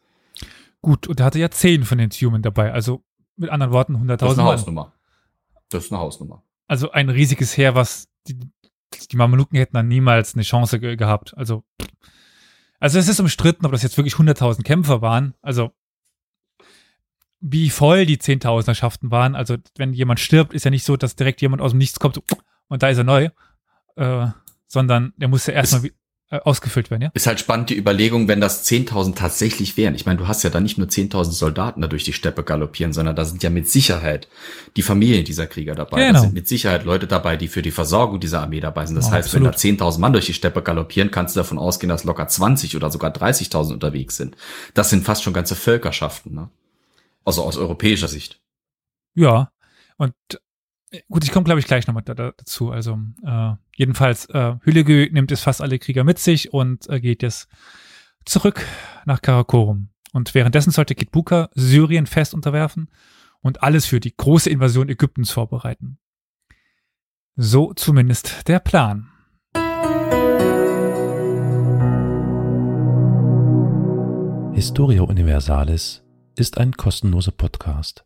Gut, und er hatte ja zehn von den Human dabei, also mit anderen Worten 100.000 Das ist eine Hausnummer. Das ist eine Hausnummer. Also ein riesiges Heer, was die, die Mameluken hätten dann niemals eine Chance ge gehabt. Also, also es ist umstritten, ob das jetzt wirklich 100.000 Kämpfer waren. Also, wie voll die Zehntausenderschaften waren. Also, wenn jemand stirbt, ist ja nicht so, dass direkt jemand aus dem Nichts kommt und da ist er neu, äh, sondern der muss ja erstmal ausgefüllt werden, ja? Ist halt spannend die Überlegung, wenn das 10.000 tatsächlich wären. Ich meine, du hast ja da nicht nur 10.000 Soldaten da durch die Steppe galoppieren, sondern da sind ja mit Sicherheit die Familien dieser Krieger dabei. Genau. Da sind mit Sicherheit Leute dabei, die für die Versorgung dieser Armee dabei sind. Das oh, heißt, absolut. wenn da 10.000 Mann durch die Steppe galoppieren, kannst du davon ausgehen, dass locker 20 oder sogar 30.000 unterwegs sind. Das sind fast schon ganze Völkerschaften, ne? Also aus europäischer Sicht. Ja, und Gut, ich komme, glaube ich, gleich nochmal da, dazu. Also äh, jedenfalls, äh, Hülegü nimmt es fast alle Krieger mit sich und äh, geht jetzt zurück nach Karakorum. Und währenddessen sollte Kitbuka Syrien fest unterwerfen und alles für die große Invasion Ägyptens vorbereiten. So zumindest der Plan. Historia Universalis ist ein kostenloser Podcast.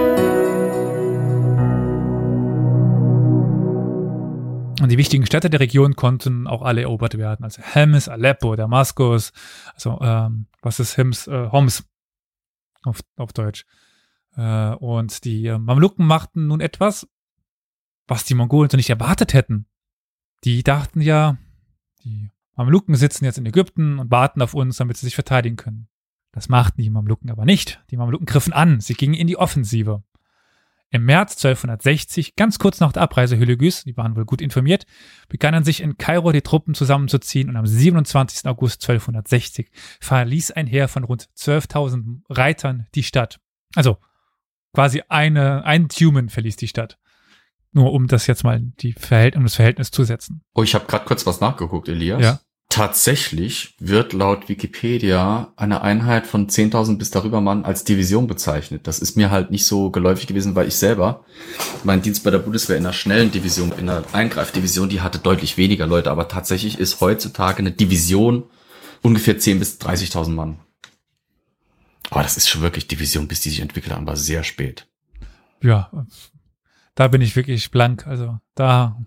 Und die wichtigen Städte der Region konnten auch alle erobert werden. Also Hems, Aleppo, Damaskus, also ähm, was ist Hims, äh, Homs auf, auf Deutsch. Äh, und die äh, Mamluken machten nun etwas, was die Mongolen so nicht erwartet hätten. Die dachten ja, die Mamluken sitzen jetzt in Ägypten und warten auf uns, damit sie sich verteidigen können. Das machten die Mamluken aber nicht. Die Mamluken griffen an, sie gingen in die Offensive. Im März 1260, ganz kurz nach der Abreise Hüllegüs, die waren wohl gut informiert, begannen sich in Kairo die Truppen zusammenzuziehen und am 27. August 1260 verließ ein Heer von rund 12.000 Reitern die Stadt. Also quasi eine, ein Tumen verließ die Stadt. Nur um das jetzt mal die Verhält um das Verhältnis zu setzen. Oh, ich habe gerade kurz was nachgeguckt, Elias. Ja. Tatsächlich wird laut Wikipedia eine Einheit von 10.000 bis darüber Mann als Division bezeichnet. Das ist mir halt nicht so geläufig gewesen, weil ich selber mein Dienst bei der Bundeswehr in einer schnellen Division, in einer Eingreifdivision, die hatte deutlich weniger Leute, aber tatsächlich ist heutzutage eine Division ungefähr 10.000 bis 30.000 Mann. Aber das ist schon wirklich Division, bis die sich entwickelt haben, war sehr spät. Ja, da bin ich wirklich blank. Also da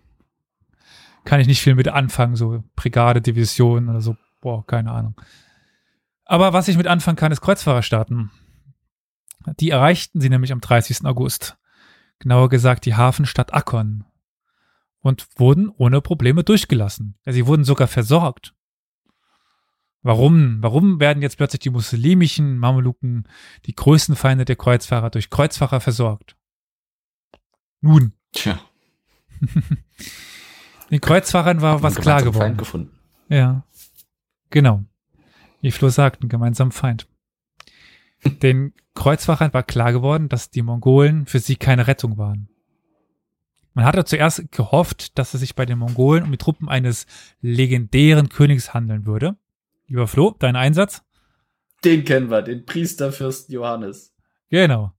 kann ich nicht viel mit anfangen, so Brigade, Division oder so, boah, keine Ahnung. Aber was ich mit anfangen kann, ist Kreuzfahrerstaaten. Die erreichten sie nämlich am 30. August. Genauer gesagt die Hafenstadt Akkon. Und wurden ohne Probleme durchgelassen. Ja, sie wurden sogar versorgt. Warum? Warum werden jetzt plötzlich die muslimischen Mameluken, die größten Feinde der Kreuzfahrer, durch Kreuzfahrer versorgt? Nun. Tja. (laughs) Den Kreuzfahrern war was klar geworden. Feind gefunden. Ja. Genau. Wie Flo sagt, einen gemeinsamen Feind. Den Kreuzfahrern war klar geworden, dass die Mongolen für sie keine Rettung waren. Man hatte zuerst gehofft, dass es sich bei den Mongolen um die Truppen eines legendären Königs handeln würde. Lieber Flo, dein Einsatz? Den kennen wir, den Priesterfürsten Johannes. Genau.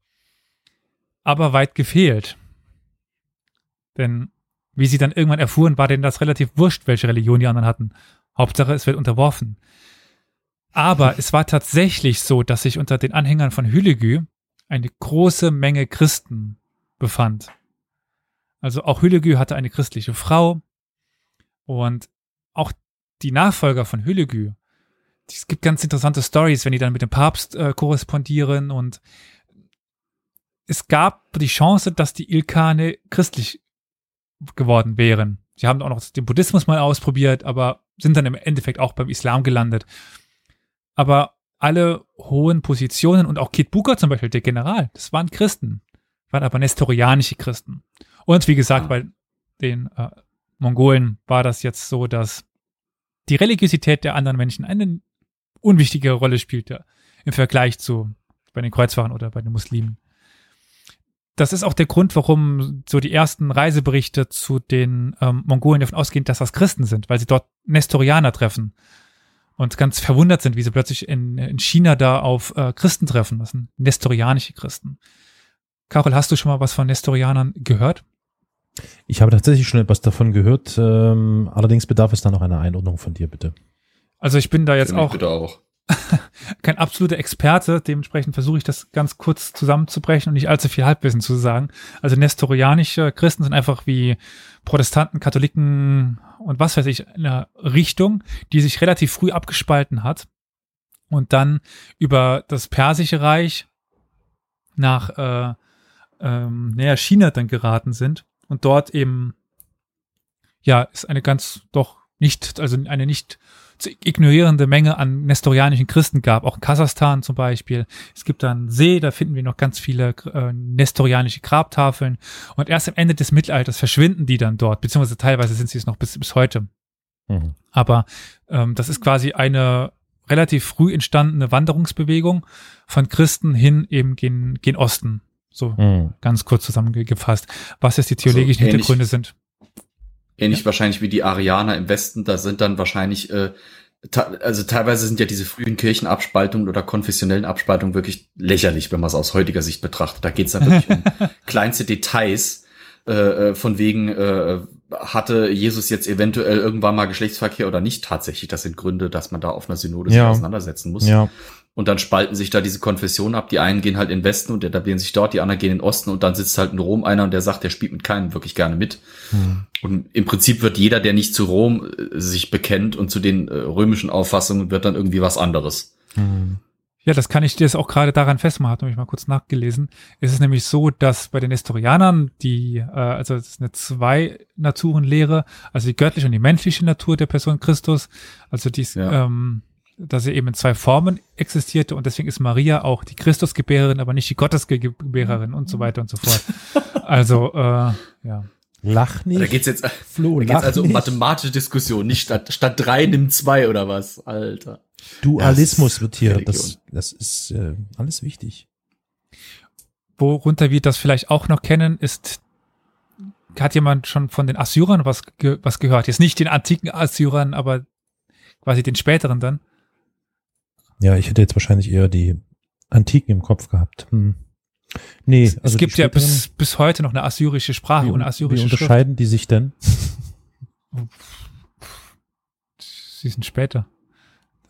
Aber weit gefehlt. Denn wie sie dann irgendwann erfuhren, war denen das relativ wurscht, welche Religion die anderen hatten. Hauptsache, es wird unterworfen. Aber es war tatsächlich so, dass sich unter den Anhängern von Hülegü eine große Menge Christen befand. Also auch Hülegü hatte eine christliche Frau und auch die Nachfolger von Hülegü. Es gibt ganz interessante Stories, wenn die dann mit dem Papst äh, korrespondieren und es gab die Chance, dass die Ilkane christlich geworden wären. Sie haben auch noch den Buddhismus mal ausprobiert, aber sind dann im Endeffekt auch beim Islam gelandet. Aber alle hohen Positionen und auch Kit Booker zum Beispiel, der General, das waren Christen, waren aber nestorianische Christen. Und wie gesagt, bei den äh, Mongolen war das jetzt so, dass die Religiosität der anderen Menschen eine unwichtige Rolle spielte im Vergleich zu bei den Kreuzfahrern oder bei den Muslimen das ist auch der Grund, warum so die ersten Reiseberichte zu den ähm, Mongolen davon ausgehen, dass das Christen sind, weil sie dort Nestorianer treffen und ganz verwundert sind, wie sie plötzlich in, in China da auf äh, Christen treffen. Das sind nestorianische Christen. Carol, hast du schon mal was von Nestorianern gehört? Ich habe tatsächlich schon etwas davon gehört. Ähm, allerdings bedarf es da noch einer Einordnung von dir, bitte. Also ich bin da jetzt Für auch bitte auch. (laughs) kein absoluter Experte, dementsprechend versuche ich das ganz kurz zusammenzubrechen und nicht allzu viel Halbwissen zu sagen. Also nestorianische Christen sind einfach wie Protestanten, Katholiken und was weiß ich, eine Richtung, die sich relativ früh abgespalten hat und dann über das Persische Reich nach äh, ähm, näher China dann geraten sind und dort eben ja ist eine ganz doch nicht also eine nicht zu ignorierende Menge an nestorianischen Christen gab, auch in Kasachstan zum Beispiel. Es gibt da einen See, da finden wir noch ganz viele äh, nestorianische Grabtafeln und erst am Ende des Mittelalters verschwinden die dann dort, beziehungsweise teilweise sind sie es noch bis, bis heute. Mhm. Aber ähm, das ist quasi eine relativ früh entstandene Wanderungsbewegung von Christen hin eben gen, gen Osten. So Mhm. ganz kurz zusammengefasst, was jetzt die theologischen ähnlich- Hintergründe sind. Ähnlich wahrscheinlich wie die Arianer im Westen, da sind dann wahrscheinlich, äh, also teilweise sind ja diese frühen Kirchenabspaltungen oder konfessionellen Abspaltungen wirklich lächerlich, wenn man es aus heutiger Sicht betrachtet. Da geht es dann wirklich um (laughs) kleinste Details, äh, äh, von wegen, äh, hatte Jesus jetzt eventuell irgendwann mal Geschlechtsverkehr oder nicht tatsächlich. Das sind Gründe, dass man da auf einer Synode sich Ja. auseinandersetzen muss. Ja. Und dann spalten sich da diese Konfessionen ab. Die einen gehen halt in den Westen und etablieren sich dort, die anderen gehen in den Osten und dann sitzt halt in Rom einer und der sagt, der spielt mit keinem wirklich gerne mit. Mhm. Und im Prinzip wird jeder, der nicht zu Rom äh, sich bekennt und zu den äh, römischen Auffassungen, wird dann irgendwie was anderes. Mhm. Ja, das kann ich dir jetzt auch gerade daran festmachen, habe ich mal kurz nachgelesen. Es ist nämlich so, dass bei den Nestorianern die, äh, also es ist eine Zwei-Naturen-Lehre, also die göttliche und die menschliche Natur der Person Christus, also dies, Ja. ähm, dass sie eben in zwei Formen existierte und deswegen ist Maria auch die Christusgebärerin, aber nicht die Gottesgebärerin und so weiter und so fort. (laughs) Also, äh, ja. Lach nicht. Da geht's jetzt, Flo, da geht's also um nicht. mathematische Diskussion, nicht statt, statt drei nimm zwei oder was, Alter. Dualismus wird hier, Religion. das, das ist äh, alles wichtig. Worunter wir das vielleicht auch noch kennen, ist, hat jemand schon von den Assyrern was, ge was gehört? Jetzt nicht den antiken Assyrern, aber quasi den späteren dann. Ja, ich hätte jetzt wahrscheinlich eher die Antiken im Kopf gehabt. Hm. Nee, es also gibt die ja bis, bis heute noch eine assyrische Sprache wie, und eine wie assyrische Schrift. unterscheiden die sich denn? Sie sind später.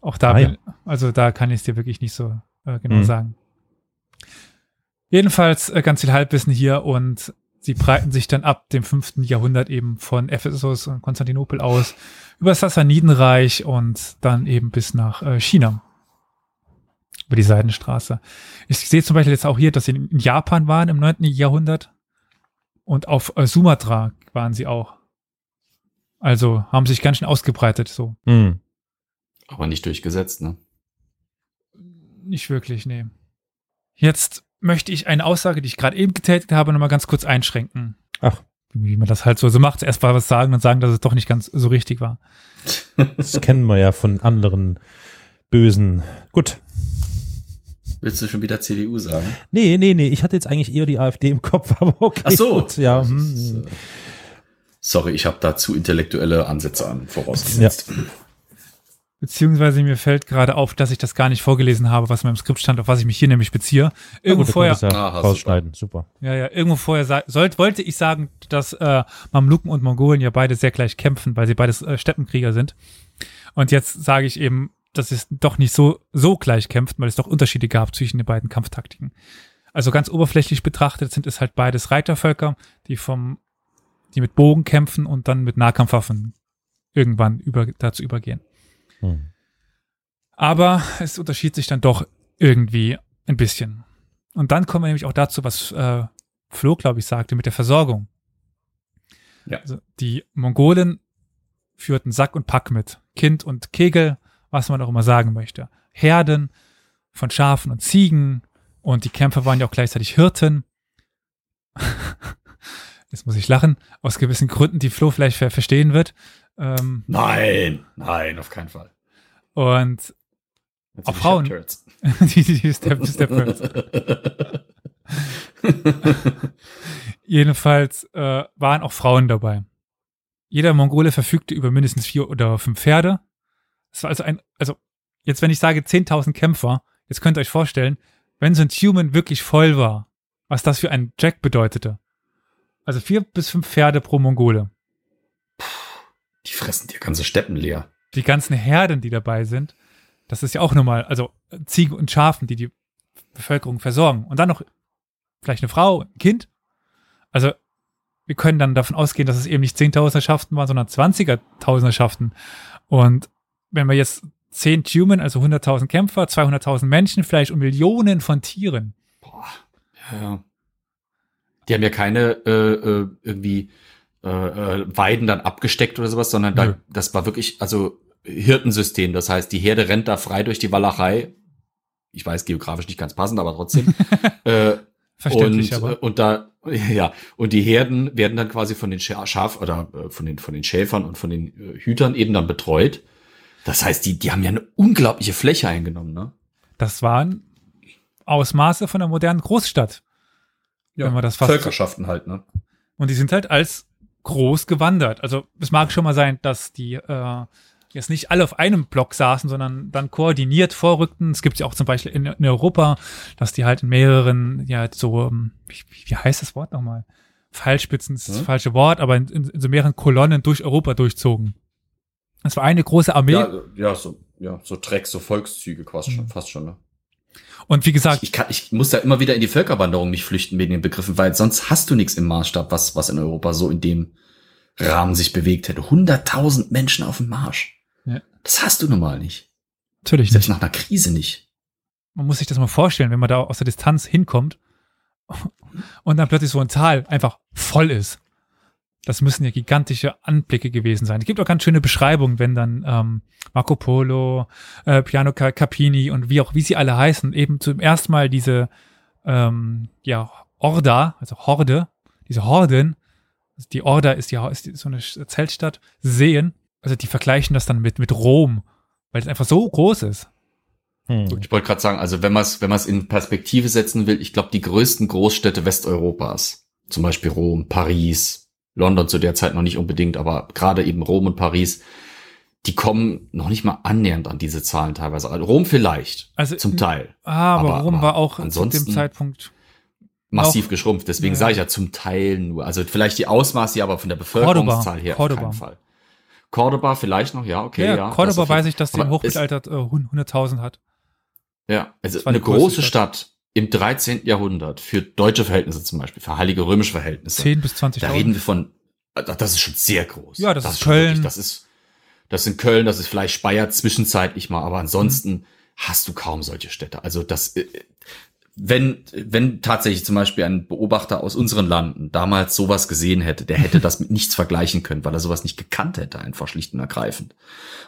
Auch da, Ah, ja. also da kann ich es dir wirklich nicht so äh, genau Mhm. sagen. Jedenfalls äh, ganz viel Halbwissen hier und sie breiten sich dann ab dem fünften Jahrhundert eben von Ephesus und Konstantinopel aus über das Sassanidenreich und dann eben bis nach äh, China. Über die Seidenstraße. Ich sehe zum Beispiel jetzt auch hier, dass sie in Japan waren im 9. Jahrhundert und auf äh, Sumatra waren sie auch. Also haben sich ganz schön ausgebreitet, so. Hm. Aber nicht durchgesetzt, ne? Nicht wirklich, nee. Jetzt möchte ich eine Aussage, die ich gerade eben getätigt habe, nochmal ganz kurz einschränken. Ach. Wie man das halt so, so macht. Erst mal was sagen und sagen, dass es doch nicht ganz so richtig war. Das kennen wir ja von anderen bösen. Gut. Willst du schon wieder CDU sagen? Nee, nee, nee, ich hatte jetzt eigentlich eher die AfD im Kopf, (laughs) aber okay. Ach so. Gut, ja. Hm, ist, äh, Sorry, ich habe da zu intellektuelle Ansätze an vorausgesetzt. Beziehungsweise mir fällt gerade auf, dass ich das gar nicht vorgelesen habe, was in meinem Skript stand, auf was ich mich hier nämlich beziehe. Ja, Irgendwo gut, vorher, ja Aha, rausschneiden. Super. ja, ja, irgendwo vorher sa- sollt, wollte ich sagen, dass äh, Mamluken und Mongolen ja beide sehr gleich kämpfen, weil sie beides äh, Steppenkrieger sind. Und jetzt sage ich eben, dass es doch nicht so, so gleich kämpft, weil es doch Unterschiede gab zwischen den beiden Kampftaktiken. Also ganz oberflächlich betrachtet sind es halt beides Reitervölker, die vom, die mit Bogen kämpfen und dann mit Nahkampfwaffen irgendwann über, dazu übergehen. Hm. Aber es unterschied sich dann doch irgendwie ein bisschen. Und dann kommen wir nämlich auch dazu, was äh, Flo, glaube ich, sagte, mit der Versorgung. Ja. Also die Mongolen führten Sack und Pack mit. Kind und Kegel, was man auch immer sagen möchte. Herden von Schafen und Ziegen. Und die Kämpfer waren ja auch gleichzeitig Hirten. (laughs) Jetzt muss ich lachen, aus gewissen Gründen, die Flo vielleicht ver verstehen wird. Ähm, Nein, nein, auf keinen Fall. und Jetzt die Frauen. Shepherds. (laughs) die, die Step, (laughs) Step Jedenfalls äh, waren auch Frauen dabei. Jeder Mongole verfügte über mindestens vier oder fünf Pferde. Es war also ein, also jetzt wenn ich sage 10.000 Kämpfer, jetzt könnt ihr euch vorstellen, wenn so ein Human wirklich voll war, was das für ein Jack bedeutete. Also vier bis fünf Pferde pro Mongole. Die fressen dir ganze Steppen leer. die ganzen Herden, die dabei sind, das ist ja auch nochmal, also Ziegen und Schafen, die die Bevölkerung versorgen. Und dann noch vielleicht eine Frau, ein Kind. Also wir können dann davon ausgehen, dass es eben nicht Zehntausenderschaften waren, sondern Zwanzigertausenderschaften. Und wenn wir jetzt zehn Tumen, also 100.000 Kämpfer, 200.000 Menschen, vielleicht und Millionen von Tieren. Boah, ja. Die haben ja keine äh, äh, irgendwie äh, äh, Weiden dann abgesteckt oder sowas, sondern da, das war wirklich, also Hirtensystem. Das heißt, die Herde rennt da frei durch die Walachei. Ich weiß, geografisch nicht ganz passend, aber trotzdem. (laughs) äh, Verständlich, und, aber. und da, (laughs) ja, und die Herden werden dann quasi von den Scha- Schaf oder äh, von den, von den Schäfern und von den Hütern eben dann betreut. Das heißt, die, die haben ja eine unglaubliche Fläche eingenommen, ne? Das waren Ausmaße von einer modernen Großstadt. Wenn man das fast- Völkerschaften halt, ne? Und die sind halt als groß gewandert. Also es mag schon mal sein, dass die äh, jetzt nicht alle auf einem Block saßen, sondern dann koordiniert vorrückten. Es gibt ja auch zum Beispiel in, in Europa, dass die halt in mehreren, ja, so, ähm, wie, wie heißt das Wort nochmal? Pfeilspitzen ist das Hm? falsche Wort, aber in, in, in so mehreren Kolonnen durch Europa durchzogen. Das war eine große Armee. Ja, ja, so, ja, so Tracks, so Volkszüge quasi Mhm. schon, fast schon, ne? Und wie gesagt, Ich, kann, ich muss da immer wieder in die Völkerwanderung mich flüchten wegen den Begriffen, weil sonst hast du nichts im Maßstab, was, was in Europa so in dem Rahmen sich bewegt hätte. 100.000 Menschen auf dem Marsch. Ja. Das hast du normal nicht. natürlich Selbst nicht. nach einer Krise nicht. Man muss sich das mal vorstellen, wenn man da aus der Distanz hinkommt (laughs) und dann plötzlich so ein Tal einfach voll ist. Das müssen ja gigantische Anblicke gewesen sein. Es gibt auch ganz schöne Beschreibungen, wenn dann ähm, Marco Polo, äh, Piano Ca- Capini und wie auch, wie sie alle heißen, eben zum ersten Mal diese ähm, ja, Orda, also Horde, diese Horden, also die Orda ist, die, ist so eine Zeltstadt, sehen. Also die vergleichen das dann mit, mit Rom, weil es einfach so groß ist. Hm. Ich wollte gerade sagen, also wenn man es wenn man es in Perspektive setzen will, ich glaube, die größten Großstädte Westeuropas, zum Beispiel Rom, Paris, London zu der Zeit noch nicht unbedingt, aber gerade eben Rom und Paris, die kommen noch nicht mal annähernd an diese Zahlen teilweise. Also Rom vielleicht, Also zum Teil. Ah, aber, Aber- Rom aber war auch zu dem Zeitpunkt. massiv Auch- geschrumpft. Deswegen Ja. sage ich ja zum Teil nur. Also vielleicht die Ausmaße, aber von der Bevölkerungszahl her Cordoba. auf keinen Fall. Cordoba vielleicht noch, ja, okay, ja, ja. Cordoba weiß ich, dass die im Hochmittelalter äh, 100.000 hat. Ja, also eine große Stadt. Im 13. Jahrhundert für deutsche Verhältnisse zum Beispiel, für heilige römische Verhältnisse. 10 bis 20.000. Da reden wir von, das ist schon sehr groß. Ja, das ist schon Köln. das ist, das sind Köln, das ist vielleicht Speyer zwischenzeitlich mal, aber ansonsten Mhm. hast du kaum solche Städte. Also das, äh, wenn, wenn tatsächlich zum Beispiel ein Beobachter aus unseren Landen damals sowas gesehen hätte, der hätte das mit nichts vergleichen können, weil er sowas nicht gekannt hätte, einfach schlicht und ergreifend.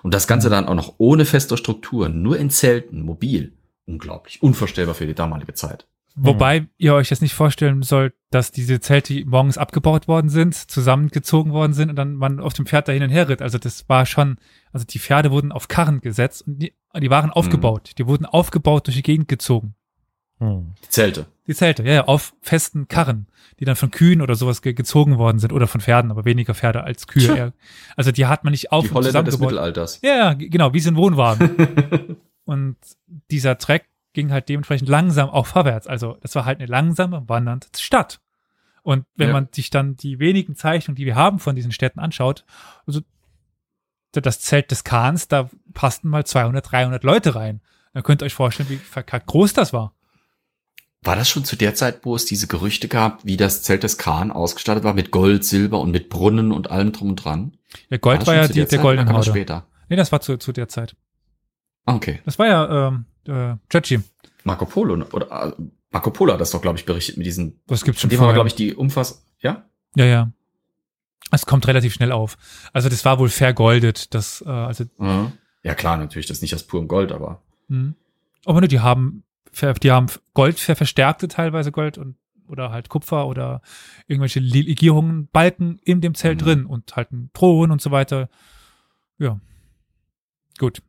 Und das Ganze dann auch noch ohne feste Strukturen, nur in Zelten, mobil. Unglaublich, unvorstellbar für die damalige Zeit. Wobei ihr euch jetzt nicht vorstellen sollt, dass diese Zelte morgens abgebaut worden sind, zusammengezogen worden sind und dann man auf dem Pferd da hin und her ritt. Also das war schon, also die Pferde wurden auf Karren gesetzt und die, die waren aufgebaut. Die wurden aufgebaut durch die Gegend gezogen. Hm. Die Zelte. Die Zelte, ja, ja, auf festen Karren, die dann von Kühen oder sowas ge gezogen worden sind oder von Pferden, aber weniger Pferde als Kühe. Tja. Also die hat man nicht auf Die und Holländer des. Mittelalters. Ja, ja, genau, wie so ein Wohnwagen. (laughs) und dieser Trek ging halt dementsprechend langsam auch vorwärts. Also das war halt eine langsame wandernde Stadt. Und wenn Ja. man sich dann die wenigen Zeichnungen, die wir haben von diesen Städten anschaut, also das Zelt des Kahns, da passten mal 200, 300 Leute rein. Dann könnt ihr euch vorstellen, wie verkackt groß das war. War das schon zu der Zeit, wo es diese Gerüchte gab, wie das Zelt des Khan ausgestattet war mit Gold, Silber und mit Brunnen und allem drum und dran? Der Gold war schon ja die, der Zeit goldene Horde. später. Nee, das war zu, zu der Zeit. Okay. Das war ja ähm, äh, Churchill. Marco Polo ne? oder äh, Marco Polo hat das doch, glaube ich, berichtet mit diesen. Das gibt's schon dem vorher. glaube ich, die Umfass. Ja? Ja, ja. Es kommt relativ schnell auf. Also das war wohl vergoldet. Das, äh, also, Mhm. Ja, klar, natürlich, das ist nicht aus purem Gold, aber. mh. aber ne, die haben, die haben Gold ver verstärkte teilweise Gold und oder halt Kupfer oder irgendwelche Legierungen, Balken in dem Zelt Mhm. drin und halt ein Thron und so weiter. Ja. Gut.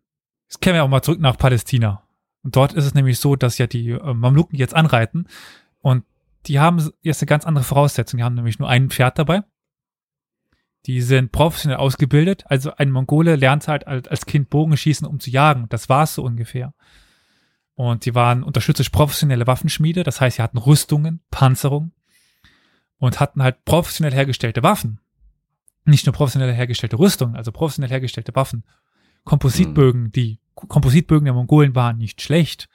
Jetzt kehren wir auch mal zurück nach Palästina. Und dort ist es nämlich so, dass ja die äh, Mamluken jetzt anreiten und die haben jetzt eine ganz andere Voraussetzung. Die haben nämlich nur ein Pferd dabei. Die sind professionell ausgebildet. Also ein Mongole lernt halt als Kind Bogenschießen, um zu jagen. Das war es so ungefähr. Und die waren unterstützt durch professionelle Waffenschmiede. Das heißt, sie hatten Rüstungen, Panzerung und hatten halt professionell hergestellte Waffen. Nicht nur professionell hergestellte Rüstungen, also professionell hergestellte Waffen. Kompositbögen, die Kompositbögen der Mongolen waren nicht schlecht.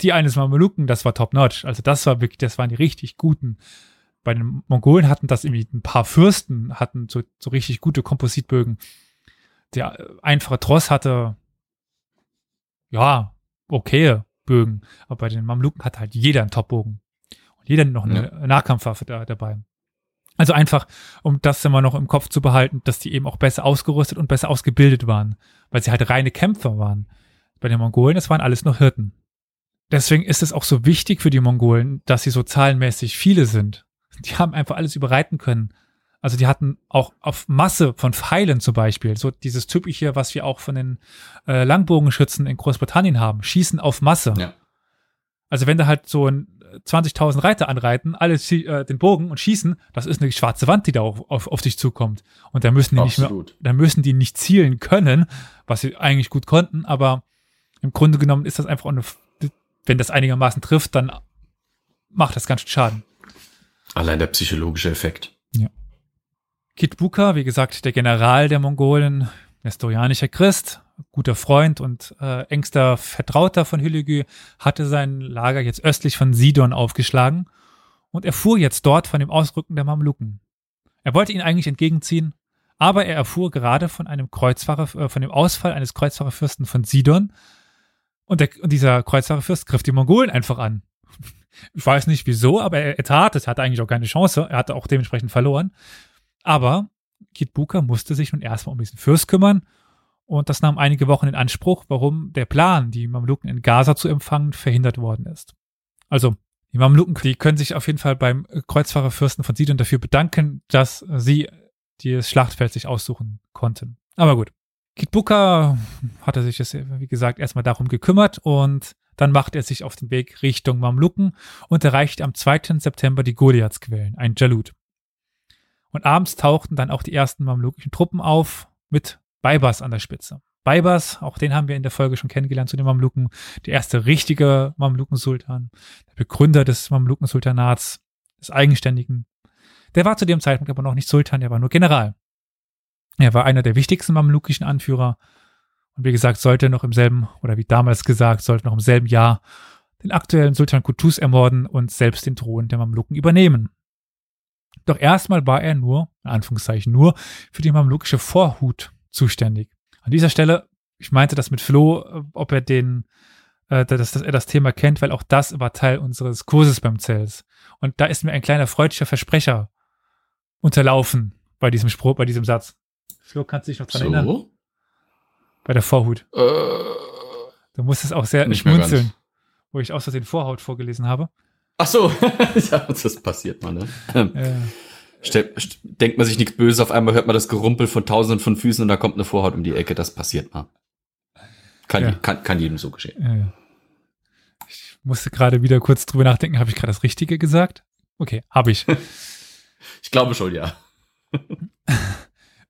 Die eines Mameluken, das war top notch. Also das war wirklich, das waren die richtig guten. Bei den Mongolen hatten das irgendwie ein paar Fürsten, hatten so, so richtig gute Kompositbögen. Der äh, einfache Tross hatte, ja, okay Bögen. Aber bei den Mamluken hat halt jeder einen Topbogen. Und jeder noch eine ja. Nahkampfwaffe da, dabei. Also einfach, um das immer noch im Kopf zu behalten, dass die eben auch besser ausgerüstet und besser ausgebildet waren, weil sie halt reine Kämpfer waren. Bei den Mongolen, das waren alles nur Hirten. Deswegen ist es auch so wichtig für die Mongolen, dass sie so zahlenmäßig viele sind. Die haben einfach alles überreiten können. Also die hatten auch auf Masse von Pfeilen zum Beispiel, so dieses typische, was wir auch von den äh, Langbogenschützen in Großbritannien haben, Schießen auf Masse. Ja. Also wenn da halt so ein 20.000 Reiter anreiten, alle äh, den Bogen und schießen, das ist eine schwarze Wand, die da auf, auf, auf dich zukommt. Und da müssen die Absolut. nicht mehr, da müssen die nicht zielen können, was sie eigentlich gut konnten, aber im Grunde genommen ist das einfach eine, wenn das einigermaßen trifft, dann macht das ganz schön Schaden. Allein der psychologische Effekt. Ja. Kit Buka, wie gesagt, der General der Mongolen, nestorianischer Christ, guter Freund und äh, engster Vertrauter von Hüllegü, hatte sein Lager jetzt östlich von Sidon aufgeschlagen und erfuhr jetzt dort von dem Ausrücken der Mamluken. Er wollte ihn eigentlich entgegenziehen, aber er erfuhr gerade von einem Kreuzfahrer, äh, von dem Ausfall eines Kreuzfahrerfürsten von Sidon und, der, und dieser Kreuzfahrerfürst griff die Mongolen einfach an. (laughs) Ich weiß nicht wieso, aber er, er tat es, hatte eigentlich auch keine Chance. Er hatte auch dementsprechend verloren. Aber Kit Buka musste sich nun erstmal um diesen Fürst kümmern und das nahm einige Wochen in Anspruch, warum der Plan, die Mamluken in Gaza zu empfangen, verhindert worden ist. Also, die Mamluken, die können sich auf jeden Fall beim Kreuzfahrerfürsten von Sidon dafür bedanken, dass sie das Schlachtfeld sich aussuchen konnten. Aber gut. Kitbuka hatte sich das, wie gesagt, erstmal darum gekümmert und dann macht er sich auf den Weg Richtung Mamluken und erreicht am 2. September die Goliathsquellen, ein Jalut. Und abends tauchten dann auch die ersten mamlukischen Truppen auf mit Baibas an der Spitze. Baibas, auch den haben wir in der Folge schon kennengelernt zu den Mamluken, der erste richtige Mamluken-Sultan, der Begründer des Mamluken-Sultanats, des Eigenständigen. Der war zu dem Zeitpunkt aber noch nicht Sultan, er war nur General. Er war einer der wichtigsten mamlukischen Anführer und wie gesagt, sollte noch im selben, oder wie damals gesagt, sollte noch im selben Jahr den aktuellen Sultan Kutus ermorden und selbst den Thron der Mamluken übernehmen. Doch erstmal war er nur, in Anführungszeichen nur, für die mamlukische Vorhut zuständig. An dieser Stelle, ich meinte das mit Flo, äh, ob er den, äh, dass, dass er das Thema kennt, weil auch das war Teil unseres Kurses beim Cells. Und da ist mir ein kleiner freudscher Versprecher unterlaufen bei diesem Spruch, bei diesem Satz. Flo, kannst du dich noch dran so? erinnern? Bei der Vorhut. Äh, du musstest auch sehr schmunzeln, wo ich aus den Vorhaut vorgelesen habe. Ach so, (laughs) ja, das passiert mal, ne? Ja. Stell, denkt man sich nichts Böses, auf einmal hört man das Gerumpel von tausenden von Füßen und da kommt eine Vorhaut um die Ecke, das passiert mal. Kann, ja. kann, kann jedem so geschehen. Ja, ja. Ich musste gerade wieder kurz drüber nachdenken, habe ich gerade das Richtige gesagt? Okay, habe ich. (laughs) ich glaube schon, ja.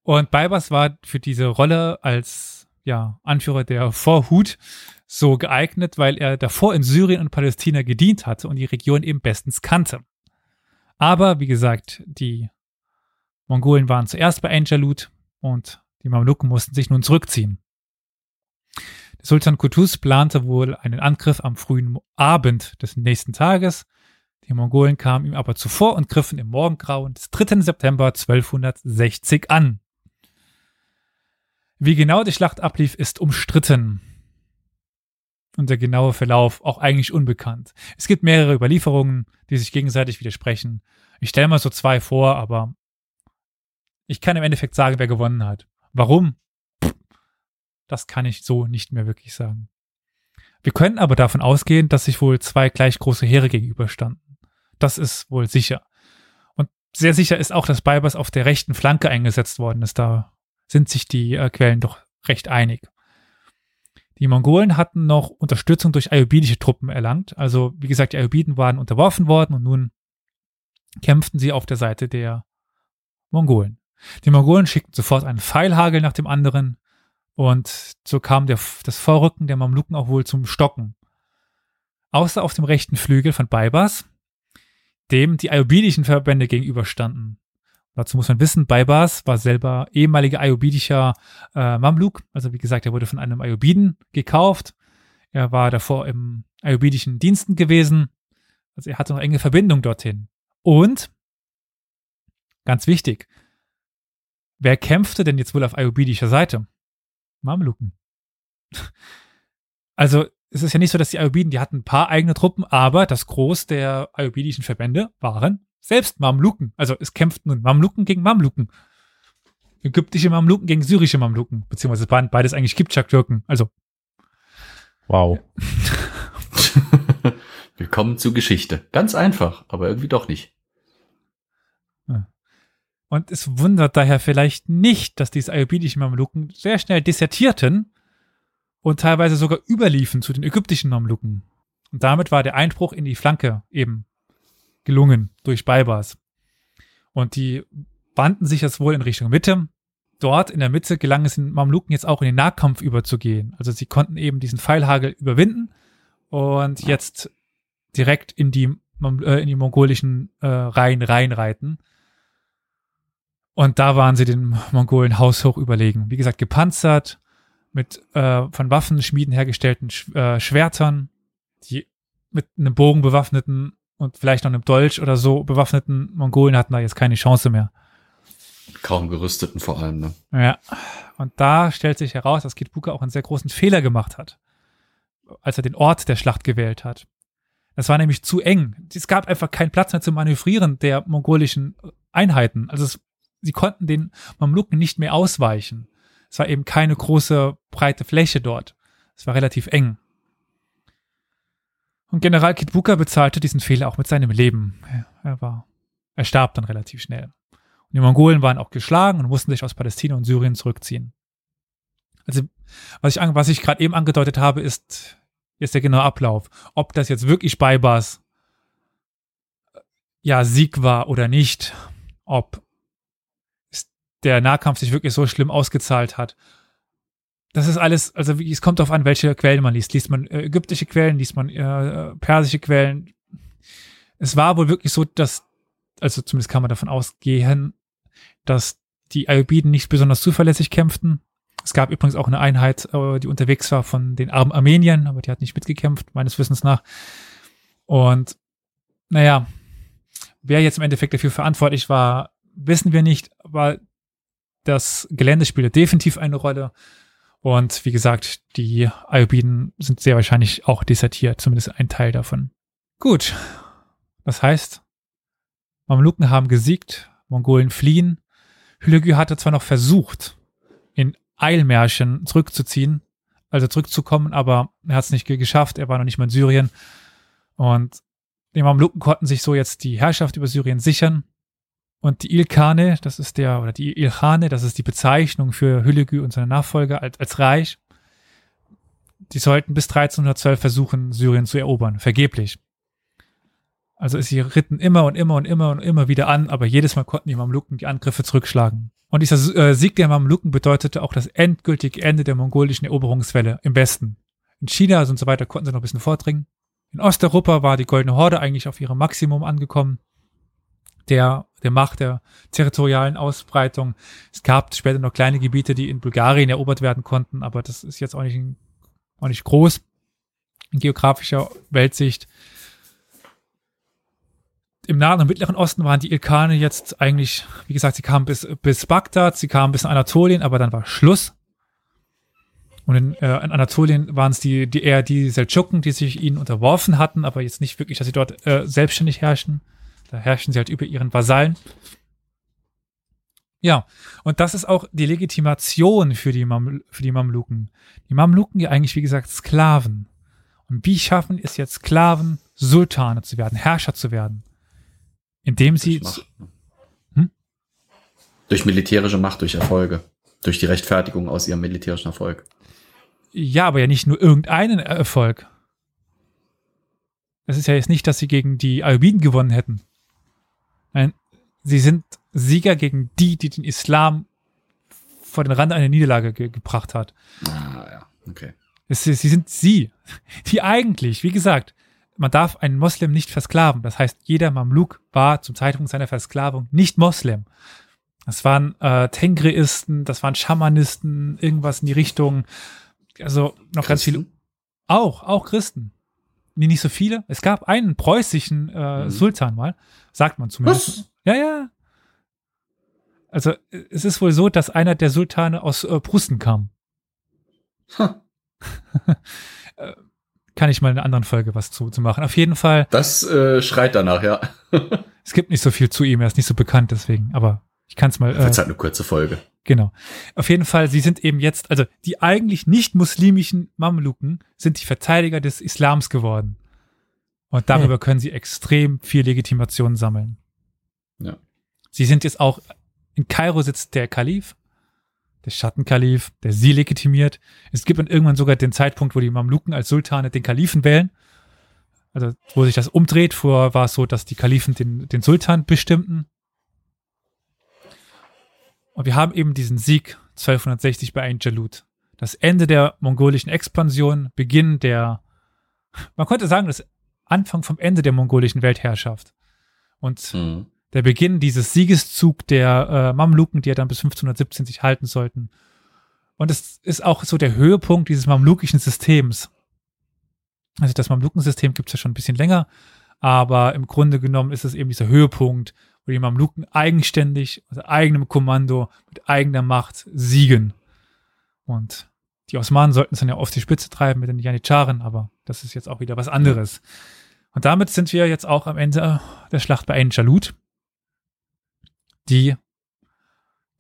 und Baibas war für diese Rolle als ja, Anführer der Vorhut so geeignet, weil er davor in Syrien und Palästina gedient hatte und die Region eben bestens kannte. Aber wie gesagt, die Mongolen waren zuerst bei Anjalut und die Mamluken mussten sich nun zurückziehen. Der Sultan Kutus plante wohl einen Angriff am frühen Abend des nächsten Tages. Die Mongolen kamen ihm aber zuvor und griffen im Morgengrauen des 3. September 1260 an. Wie genau die Schlacht ablief, ist umstritten und der genaue Verlauf auch eigentlich unbekannt. Es gibt mehrere Überlieferungen, die sich gegenseitig widersprechen. Ich stelle mal so zwei vor, aber ich kann im Endeffekt sagen, wer gewonnen hat. Warum? Das kann ich so nicht mehr wirklich sagen. Wir können aber davon ausgehen, dass sich wohl zwei gleich große Heere gegenüberstanden. Das ist wohl sicher. Und sehr sicher ist auch, dass Baibas auf der rechten Flanke eingesetzt worden ist. Da sind sich die äh, Quellen doch recht einig. Die Mongolen hatten noch Unterstützung durch ayubidische Truppen erlangt. Also, wie gesagt, die Ayubiden waren unterworfen worden und nun kämpften sie auf der Seite der Mongolen. Die Mongolen schickten sofort einen Pfeilhagel nach dem anderen und so kam der, das Vorrücken der Mamluken auch wohl zum Stocken. Außer auf dem rechten Flügel von Baibas, dem die ayubidischen Verbände gegenüberstanden. Dazu muss man wissen, Baibars war selber ehemaliger ayubidischer äh, Mamluk. Also wie gesagt, er wurde von einem Ayubiden gekauft. Er war davor im ayubidischen Diensten gewesen. Also er hatte noch enge Verbindung dorthin. Und, ganz wichtig, wer kämpfte denn jetzt wohl auf ayubidischer Seite? Mamluken. (laughs) Also es ist ja nicht so, dass die Ayubiden, die hatten ein paar eigene Truppen, aber das Groß der ayubidischen Verbände waren selbst Mamluken. Also es kämpften nun Mamluken gegen Mamluken. Ägyptische Mamluken gegen syrische Mamluken. Beziehungsweise beides eigentlich Kipchak-Türken. Also. Wow. (laughs) Willkommen zur Geschichte. Ganz einfach, aber irgendwie doch nicht. Und es wundert daher vielleicht nicht, dass diese ayubidischen Mamluken sehr schnell desertierten und teilweise sogar überliefen zu den ägyptischen Mamluken. Und damit war der Einbruch in die Flanke eben gelungen durch Baibars. Und die wandten sich jetzt wohl in Richtung Mitte. Dort in der Mitte gelang es den Mamluken jetzt auch in den Nahkampf überzugehen. Also sie konnten eben diesen Pfeilhagel überwinden und jetzt direkt in die, äh, in die mongolischen äh, Reihen reinreiten. Und da waren sie den Mongolen haushoch überlegen. Wie gesagt, gepanzert, mit äh, von Waffenschmieden hergestellten Sch äh, Schwertern, die mit einem Bogen bewaffneten und vielleicht noch einem Dolch oder so bewaffneten Mongolen hatten da jetzt keine Chance mehr. Kaum gerüsteten vor allem, ne? Ja. Und da stellt sich heraus, dass Kid Buka auch einen sehr großen Fehler gemacht hat, als er den Ort der Schlacht gewählt hat. Es war nämlich zu eng. Es gab einfach keinen Platz mehr zum Manövrieren der mongolischen Einheiten. Also es, sie konnten den Mamluken nicht mehr ausweichen. Es war eben keine große, breite Fläche dort. Es war relativ eng. Und General Kitbuka bezahlte diesen Fehler auch mit seinem Leben. Er war, er starb dann relativ schnell. Und die Mongolen waren auch geschlagen und mussten sich aus Palästina und Syrien zurückziehen. Also, was ich, was ich gerade eben angedeutet habe, ist, ist der genaue Ablauf. Ob das jetzt wirklich Beibars ja, Sieg war oder nicht. Ob der Nahkampf sich wirklich so schlimm ausgezahlt hat das ist alles, also wie, es kommt darauf an, welche Quellen man liest. Liest man äh, ägyptische Quellen, liest man äh, persische Quellen. Es war wohl wirklich so, dass, also zumindest kann man davon ausgehen, dass die Ayubiden nicht besonders zuverlässig kämpften. Es gab übrigens auch eine Einheit, äh, die unterwegs war von den armen Armeniern, aber die hat nicht mitgekämpft, meines Wissens nach. Und naja, wer jetzt im Endeffekt dafür verantwortlich war, wissen wir nicht, aber das Gelände spielte definitiv eine Rolle. Und wie gesagt, die Ayubiden sind sehr wahrscheinlich auch desertiert, zumindest ein Teil davon. Gut. Das heißt, Mamluken haben gesiegt, Mongolen fliehen. Hülegü hatte zwar noch versucht, in Eilmärschen zurückzuziehen, also zurückzukommen, aber er hat es nicht geschafft, er war noch nicht mal in Syrien. Und die Mamluken konnten sich so jetzt die Herrschaft über Syrien sichern und die Ilkane, das ist der, oder die Ilkhane, das ist die Bezeichnung für Hüllegü und seine Nachfolger als, als Reich. Die sollten bis 1312 versuchen, Syrien zu erobern. Vergeblich. Also sie ritten immer und immer und immer und immer wieder an, aber jedes Mal konnten die Mamluken die Angriffe zurückschlagen. Und dieser äh, Sieg der Mamluken bedeutete auch das endgültige Ende der mongolischen Eroberungswelle im Westen. In China und so weiter konnten sie noch ein bisschen vordringen. In Osteuropa war die Goldene Horde eigentlich auf ihrem Maximum angekommen der, der Macht der territorialen Ausbreitung. Es gab später noch kleine Gebiete, die in Bulgarien erobert werden konnten, aber das ist jetzt auch nicht, auch nicht groß in geografischer Weltsicht. Im Nahen und Mittleren Osten waren die Ilkane jetzt eigentlich, wie gesagt, sie kamen bis, bis Bagdad, sie kamen bis Anatolien, aber dann war Schluss. Und in, äh, in Anatolien waren es die, die eher die Seldschuken, die sich ihnen unterworfen hatten, aber jetzt nicht wirklich, dass sie dort äh, selbstständig herrschen. Da herrschen sie halt über ihren Vasallen. Ja, und das ist auch die Legitimation für die, Mam für die Mamluken. Die Mamluken ja eigentlich, wie gesagt, Sklaven. Und wie schaffen es jetzt Sklaven, Sultane zu werden, Herrscher zu werden? Indem sie. Durch, hm? durch militärische Macht, durch Erfolge. Durch die Rechtfertigung aus ihrem militärischen Erfolg. Ja, aber ja nicht nur irgendeinen Erfolg. Es ist ja jetzt nicht, dass sie gegen die Ayubiden gewonnen hätten. Nein, sie sind Sieger gegen die, die den Islam vor den Rand einer Niederlage ge gebracht hat. Ah, ja, okay. Es, sie sind sie, (laughs) die eigentlich, wie gesagt, man darf einen Moslem nicht versklaven. Das heißt, jeder Mamluk war zum Zeitpunkt seiner Versklavung nicht Moslem. Das waren äh, Tengreisten, das waren Schamanisten, irgendwas in die Richtung. Also noch ganz viele. Auch, auch Christen. Nee, nicht so viele. Es gab einen preußischen äh, mhm. Sultan mal, sagt man zumindest. Was? Ja, ja. Also es ist wohl so, dass einer der Sultane aus äh, Prusten kam. Huh. (laughs) Äh, kann ich mal in einer anderen Folge was zu, zu machen. Auf jeden Fall. Das äh, schreit danach, ja. (laughs) es gibt nicht so viel zu ihm, er ist nicht so bekannt deswegen, aber ich kann es mal. Äh, halt eine kurze Folge. Genau. Auf jeden Fall, sie sind eben jetzt, also die eigentlich nicht muslimischen Mamluken sind die Verteidiger des Islams geworden. Und darüber hm. können sie extrem viel Legitimation sammeln. Ja. Sie sind jetzt auch, in Kairo sitzt der Kalif, der Schattenkalif, der sie legitimiert. Es gibt dann irgendwann sogar den Zeitpunkt, wo die Mamluken als Sultane den Kalifen wählen. Also, wo sich das umdreht. Vorher war es so, dass die Kalifen den, den Sultan bestimmten. Und wir haben eben diesen Sieg 1260 bei Ain Jalut. Das Ende der mongolischen Expansion, Beginn der, man könnte sagen, das Anfang vom Ende der mongolischen Weltherrschaft. Und mhm. der Beginn dieses Siegeszug der äh, Mamluken, die ja dann bis 1517 sich halten sollten. Und es ist auch so der Höhepunkt dieses mamlukischen Systems. Also das Mamlukensystem gibt es ja schon ein bisschen länger, aber im Grunde genommen ist es eben dieser Höhepunkt, wo die Mamluken eigenständig, also eigenem Kommando, mit eigener Macht siegen. Und die Osmanen sollten es dann ja auf die Spitze treiben mit den Janitscharen, aber das ist jetzt auch wieder was anderes. Und damit sind wir jetzt auch am Ende der Schlacht bei Ain Jalut, die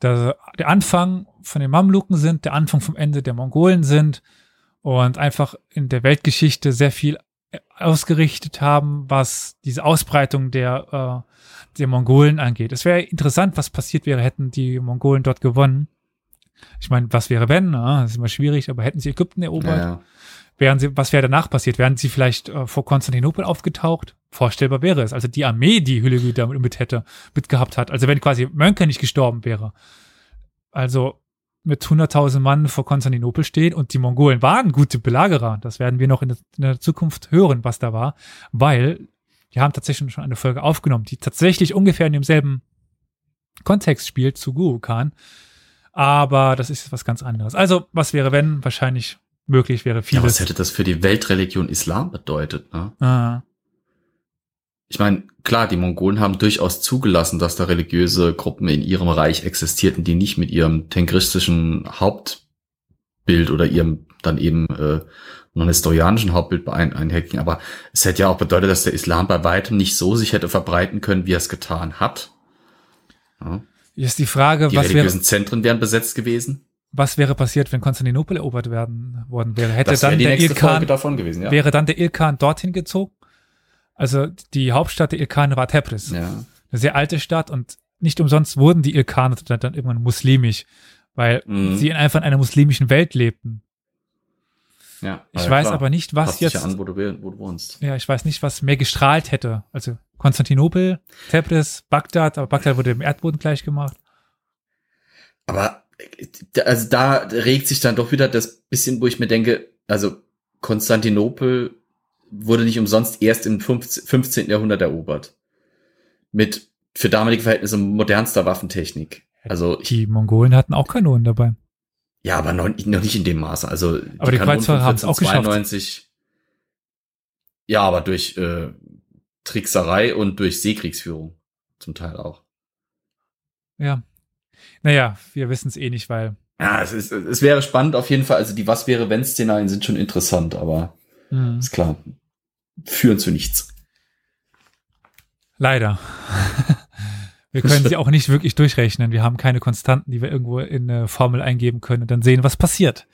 der, der Anfang von den Mamluken sind, der Anfang vom Ende der Mongolen sind und einfach in der Weltgeschichte sehr viel ausgerichtet haben, was diese Ausbreitung der, äh, der Mongolen angeht. Es wäre interessant, was passiert wäre, hätten die Mongolen dort gewonnen. Ich meine, was wäre wenn? Na, das ist immer schwierig, aber hätten sie Ägypten erobert? Ja, Wären sie, was wäre danach passiert? Wären sie vielleicht äh, vor Konstantinopel aufgetaucht? Vorstellbar wäre es. Also die Armee, die Hülegü damit mit hätte, mitgehabt hat. Also wenn quasi Mönke nicht gestorben wäre. Also mit 100.000 Mann vor Konstantinopel stehen und die Mongolen waren gute Belagerer. Das werden wir noch in der, in der Zukunft hören, was da war, weil wir haben tatsächlich schon eine Folge aufgenommen, die tatsächlich ungefähr in demselben Kontext spielt zu Guru Khan. Aber das ist was ganz anderes. Also, was wäre, wenn? Wahrscheinlich möglich wäre vieles. Ja, was hätte das für die Weltreligion Islam bedeutet? Ne? Ah ich meine, klar, die Mongolen haben durchaus zugelassen, dass da religiöse Gruppen in ihrem Reich existierten, die nicht mit ihrem tengristischen Hauptbild oder ihrem dann eben äh, non-historianischen Hauptbild ein einherging. Aber es hätte ja auch bedeutet, dass der Islam bei weitem nicht so sich hätte verbreiten können, wie er es getan hat. Ja. Ist die Frage, die was religiösen wäre, Zentren wären besetzt gewesen. Was wäre passiert, wenn Konstantinopel erobert werden worden wäre? Hätte dann der Ilkan, davon gewesen, ja. wäre dann der Ilkan dorthin gezogen? Also die Hauptstadt der Ilkane war Tebris. Ja. Eine sehr alte Stadt und nicht umsonst wurden die Ilkane dann, dann irgendwann muslimisch, weil mhm. sie in einfach in einer muslimischen Welt lebten. Ja, ich weiß klar. aber nicht, was Passt jetzt. Ja, an, wo du, wo du wohnst. Ja, ich weiß nicht, was mehr gestrahlt hätte. Also Konstantinopel, Tebris, Bagdad, aber Bagdad wurde dem Erdboden gleich gemacht. Aber also da regt sich dann doch wieder das bisschen, wo ich mir denke, also Konstantinopel wurde nicht umsonst erst im 15. Jahrhundert erobert. Mit für damalige Verhältnisse modernster Waffentechnik. Also die Mongolen hatten auch Kanonen dabei. Ja, aber noch, noch nicht in dem Maße. Also aber die, die Kreuzfahrer haben es auch 92, geschafft. Ja, aber durch äh, Trickserei und durch Seekriegsführung zum Teil auch. Ja. Naja, wir wissen es eh nicht, weil. Ja, es, ist, es wäre spannend auf jeden Fall. Also die Was wäre wenn Szenarien sind schon interessant, aber mhm. ist klar führen zu nichts. Leider. (laughs) Wir können sie auch nicht wirklich durchrechnen. Wir haben keine Konstanten, die wir irgendwo in eine Formel eingeben können und dann sehen, was passiert.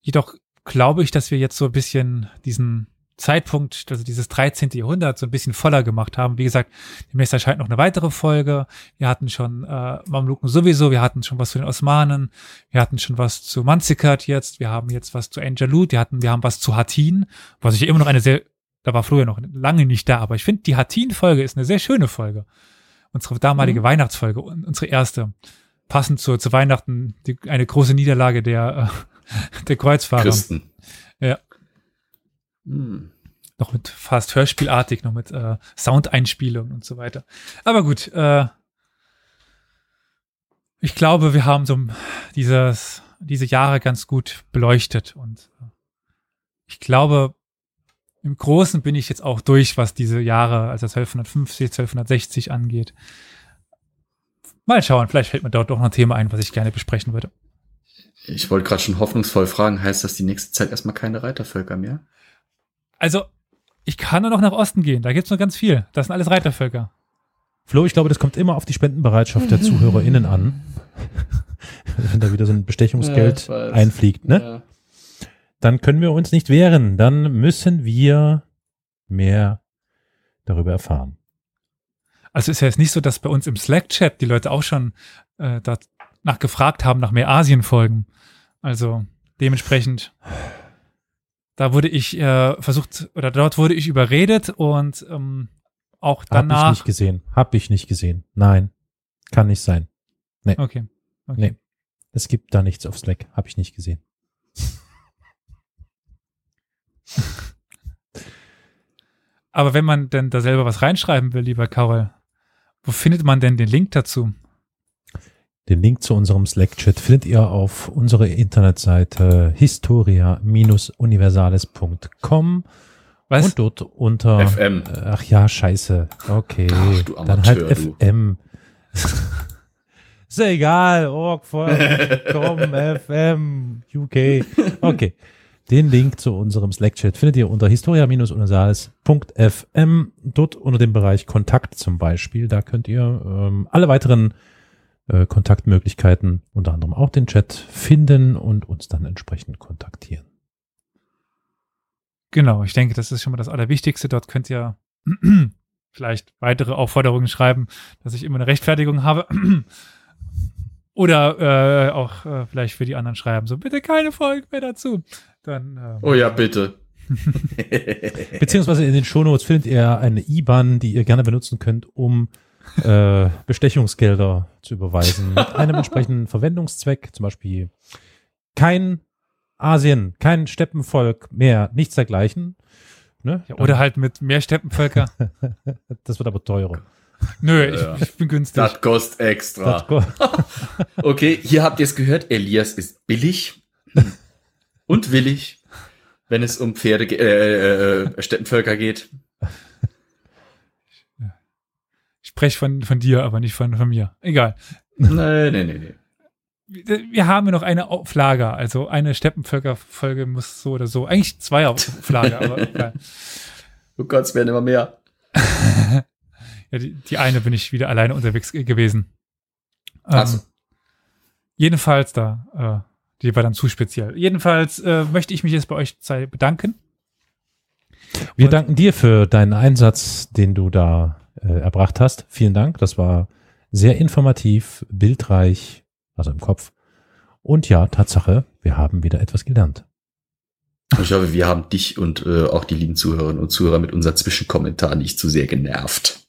Jedoch glaube ich, dass wir jetzt so ein bisschen diesen Zeitpunkt, also dieses 13. Jahrhundert, so ein bisschen voller gemacht haben. Wie gesagt, demnächst erscheint noch eine weitere Folge. Wir hatten schon äh, Mamluken sowieso, wir hatten schon was zu den Osmanen, wir hatten schon was zu Manzikat jetzt, wir haben jetzt was zu Angelut, wir hatten, wir haben was zu Hattin, was ich immer noch eine sehr, da war früher noch lange nicht da, aber ich finde, die Hattin-Folge ist eine sehr schöne Folge. Unsere damalige mhm. Weihnachtsfolge, unsere erste. Passend zu, zu Weihnachten, die, eine große Niederlage der, äh, (laughs) der Kreuzfahrer. Christen. Ja. Hm. Noch mit fast hörspielartig, noch mit äh, Soundeinspielung und so weiter. Aber gut, äh, ich glaube, wir haben so dieses, diese Jahre ganz gut beleuchtet und äh, ich glaube, im Großen bin ich jetzt auch durch, was diese Jahre, also 1250, 1260 angeht. Mal schauen, vielleicht fällt mir dort doch noch ein Thema ein, was ich gerne besprechen würde. Ich wollte gerade schon hoffnungsvoll fragen, heißt das die nächste Zeit erstmal keine Reitervölker mehr? Also, ich kann nur noch nach Osten gehen, da gibt's noch ganz viel. Das sind alles Reitervölker. Flo, ich glaube, das kommt immer auf die Spendenbereitschaft der (laughs) ZuhörerInnen an. (laughs) Wenn da wieder so ein Bestechungsgeld Ja, einfliegt, ne? Ja. Dann können wir uns nicht wehren. Dann müssen wir mehr darüber erfahren. Also ist ja jetzt nicht so, dass bei uns im Slack-Chat die Leute auch schon äh, danach gefragt haben, nach mehr Asien-Folgen. Also dementsprechend, da wurde ich äh, versucht, oder dort wurde ich überredet und ähm, auch Hab ich danach. nicht gesehen. Hab ich nicht gesehen. Nein. Kann nicht sein. Okay. okay. Nee. Es gibt da nichts auf Slack. Hab ich nicht gesehen. (laughs) Aber wenn man denn da selber was reinschreiben will, lieber Karol, wo findet man denn den Link dazu? Den Link zu unserem Slack-Chat findet ihr auf unserer Internetseite historia-universales.com Was? und dort unter FM. Ach ja, scheiße. Okay. Ach, du Dann halt Amateur, du. FM. (laughs) Ist ja egal. Org.com, (laughs) FM, UK. Okay. Den Link zu unserem Slack-Chat findet ihr unter historia-universales.fm. Dort unter dem Bereich Kontakt zum Beispiel. Da könnt ihr ähm, alle weiteren äh, Kontaktmöglichkeiten, unter anderem auch den Chat, finden und uns dann entsprechend kontaktieren. Genau, ich denke, das ist schon mal das Allerwichtigste. Dort könnt ihr (clears throat) vielleicht weitere Aufforderungen schreiben, dass ich immer eine Rechtfertigung habe. (clears throat) Oder äh, auch äh, vielleicht für die anderen schreiben, so bitte keine Folgen mehr dazu. Dann äh, Oh ja, bitte. (laughs) Beziehungsweise in den Shownotes findet ihr eine IBAN, die ihr gerne benutzen könnt, um äh, Bestechungsgelder zu überweisen mit (laughs) einem entsprechenden Verwendungszweck, zum Beispiel kein Asien, kein Steppenvolk mehr, nichts dergleichen. Ne? ja, oder halt mit mehr Steppenvölker. (laughs) Das wird aber teurer. Nö, Ja. ich, ich bin günstig. Das kostet extra. Das ko- Okay, hier habt ihr es gehört. Elias ist billig und willig, wenn es um Pferde, ge- äh, äh, Steppenvölker geht. Ich spreche von, von dir, aber nicht von, von mir. Egal. Nee, nee, nee, nee. Wir haben ja noch eine Auflage, also eine Steppenvölker-Folge muss so oder so. Eigentlich zwei Auflage, aber egal. Oh Gott, es werden immer mehr. (laughs) Ja, die, die eine bin ich wieder alleine unterwegs ge- gewesen. Ähm, so. Jedenfalls da, äh, die war dann zu speziell. Jedenfalls äh, möchte ich mich jetzt bei euch zwei bedanken. Wir Und- danken dir für deinen Einsatz, den du da äh, erbracht hast. Vielen Dank. Das war sehr informativ, bildreich, also im Kopf. Und ja, Tatsache, wir haben wieder etwas gelernt. Ich hoffe, wir haben dich und äh, auch die lieben Zuhörerinnen und Zuhörer mit unserem Zwischenkommentar nicht zu sehr genervt.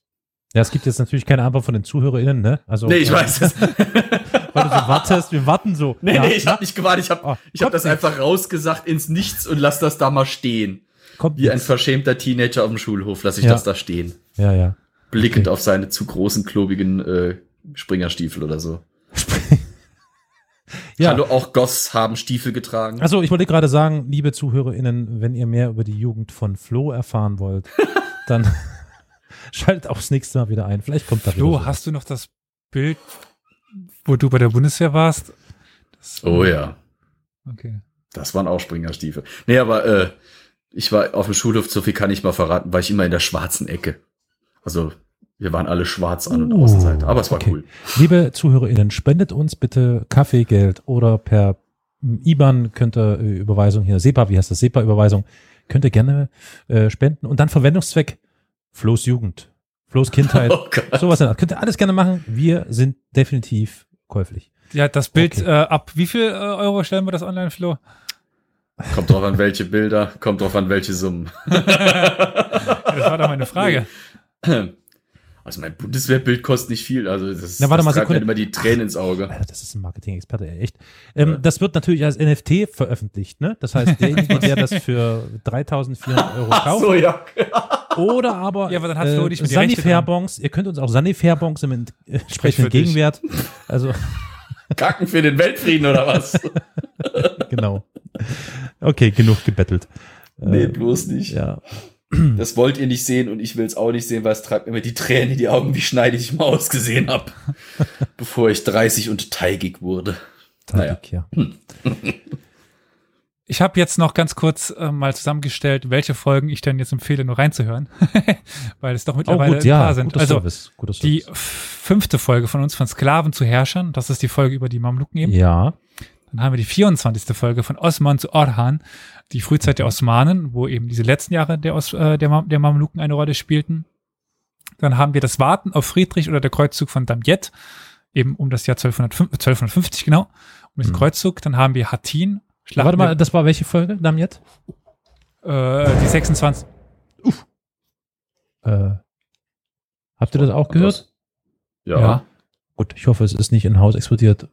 Ja, es gibt jetzt natürlich keine Antwort von den ZuhörerInnen, ne? Also, Nee, ich äh, weiß es. (laughs) Weil du so wartest, wir warten so. Nee, Ja, nee, ich na, hab nicht gewartet. Ich hab, Oh, ich hab das nichts. einfach rausgesagt ins Nichts und lass das da mal stehen. kommt Wie ein nix. verschämter Teenager auf dem Schulhof lasse ich Ja. das da stehen. Ja, ja. Blickend Okay. auf seine zu großen, klobigen äh, Springerstiefel oder so. (laughs) Ja. Hallo, auch Goss haben Stiefel getragen. Also, ich wollte gerade sagen, liebe ZuhörerInnen, wenn ihr mehr über die Jugend von Flo erfahren wollt, dann (laughs) schaltet auch das nächste Mal wieder ein. Vielleicht kommt da Flo, wieder so. hast du noch das Bild, wo du bei der Bundeswehr warst? Das, oh ja, Okay. das waren auch Springerstiefel. Nee, aber äh, ich war auf dem Schulhof, so viel kann ich mal verraten, war ich immer in der schwarzen Ecke. Also wir waren alle schwarz an und Oh, Außenseite. Aber es war okay. cool. Liebe ZuhörerInnen, spendet uns bitte Kaffeegeld oder per IBAN könnt ihr äh, Überweisung hier, SEPA, wie heißt das, SEPA-Überweisung, könnt ihr gerne äh, spenden und dann Verwendungszweck Flo's Jugend, Flo's Kindheit, (laughs) Oh sowas. Könnt ihr alles gerne machen. Wir sind definitiv käuflich. Ja, das Bild Okay. äh, ab wie viel äh, Euro stellen wir das online, Flo? Kommt drauf an, welche Bilder, kommt drauf an, welche Summen. (laughs) Das war doch meine Frage. Also mein Bundeswehrbild kostet nicht viel. Also das, Na, warte das mal, treibt mir Sekunde. immer die Tränen ins Auge. Alter, das ist ein Marketing-Experte, echt. Ähm, Ja. Das wird natürlich als NFT veröffentlicht, ne? Das heißt, (laughs) derjenige, der das für 3400 Euro Ach kauft, so, ja. Oder aber Ja, aber dann hat Flo nicht mehr die Rechte Sanifair-Bons. Ihr könnt uns auch Sanifair-Bons im ent- entsprechenden dich. Gegenwert. Also (laughs) Kacken für den Weltfrieden oder was? (laughs) genau. Okay, genug gebettelt. Nee, Äh, bloß nicht. Ja. (clears throat) Das wollt ihr nicht sehen und ich will es auch nicht sehen, weil es treibt mir immer die Tränen in die Augen, wie schneidig ich mal ausgesehen hab, (laughs) bevor ich 30 und teigig wurde. Naja. Naja. ja. Ich habe jetzt noch ganz kurz äh, mal zusammengestellt, welche Folgen ich denn jetzt empfehle, nur reinzuhören, (laughs) weil es doch Oh mittlerweile gut, ein ja. paar sind. Also Service. Die fünfte Folge von uns von Sklaven zu Herrschern, das ist die Folge über die Mamluken eben. Ja. Dann haben wir die 24. Folge von Osman zu Orhan, die Frühzeit der Osmanen, wo eben diese letzten Jahre der, Os äh, der, Mam der Mamluken eine Rolle spielten. Dann haben wir das Warten auf Friedrich oder der Kreuzzug von Damiette, eben um das Jahr 1205 1250 genau, um diesen Mhm. Kreuzzug. Dann haben wir Hattin, Schlacht Warte mal, das war welche Folge, Damiet? äh, die 26. Äh, habt ihr das auch gehört? Ja, Ja. Gut, ich hoffe, es ist nicht in Haus explodiert.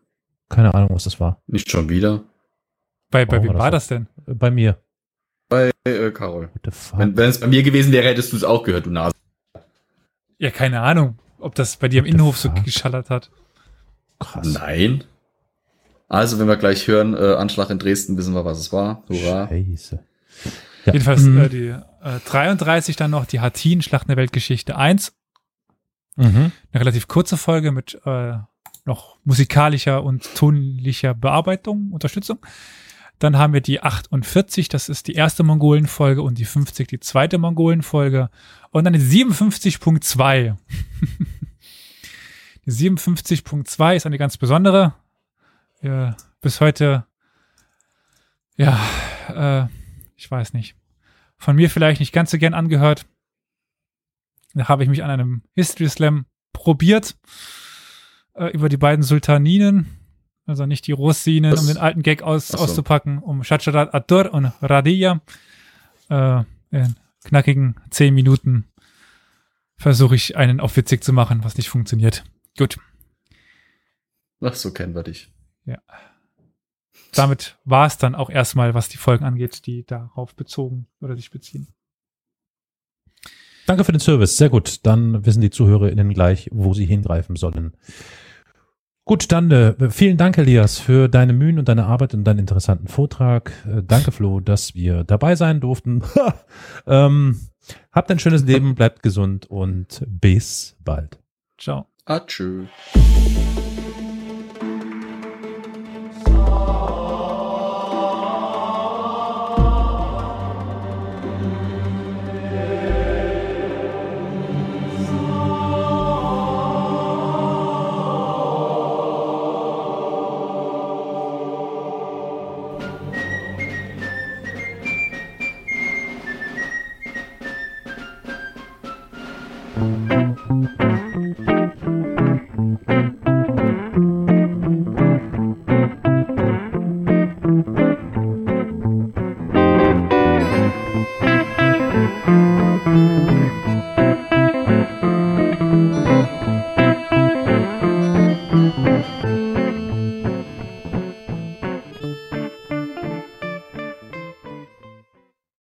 Keine Ahnung, was das war. nicht schon wieder. Bei, bei Warum wem war das das denn? Bei mir. Bei äh, Carol. Wenn, wenn es bei mir gewesen wäre, hättest du es auch gehört, du Nase. Ja, keine Ahnung, ob das bei dir im Innenhof so geschallert hat. Krass. Nein. Also, wenn wir gleich hören, äh, Anschlag in Dresden, wissen wir, was es war. Hurra. Scheiße. Ja. Jedenfalls Mhm. äh, die äh, 33 dann noch, die Hattin, Schlacht in der Weltgeschichte 1. Mhm. Eine relativ kurze Folge mit äh, noch musikalischer und tonlicher Bearbeitung, Unterstützung. Dann haben wir die 48, das ist die erste Mongolen-Folge und die 50, die zweite Mongolen-Folge. Und dann die 57.2. (laughs) die 57.2 ist eine ganz besondere. Äh, bis heute, ja, äh, ich weiß nicht. Von mir vielleicht nicht ganz so gern angehört. Da habe ich mich an einem History Slam probiert äh, über die beiden Sultaninen, also nicht die Russinen, Was? um den alten Gag aus, so. auszupacken, um Shacharat Adur und Radia. Äh, in knackigen zehn Minuten versuche ich einen auf witzig zu machen, was nicht funktioniert. Gut, Ach, so kennen wir dich. Damit war es dann auch erstmal, was die Folgen angeht, die darauf bezogen oder sich beziehen. Danke für den Service. Sehr gut. Dann wissen die ZuhörerInnen gleich, wo sie hingreifen sollen. Gut, dann äh, vielen Dank, Elias, für deine Mühen und deine Arbeit und deinen interessanten Vortrag. Äh, danke, Flo, dass wir dabei sein durften. (laughs) ähm, habt ein schönes Leben, bleibt gesund und bis bald. Ciao. Atschö. Oh.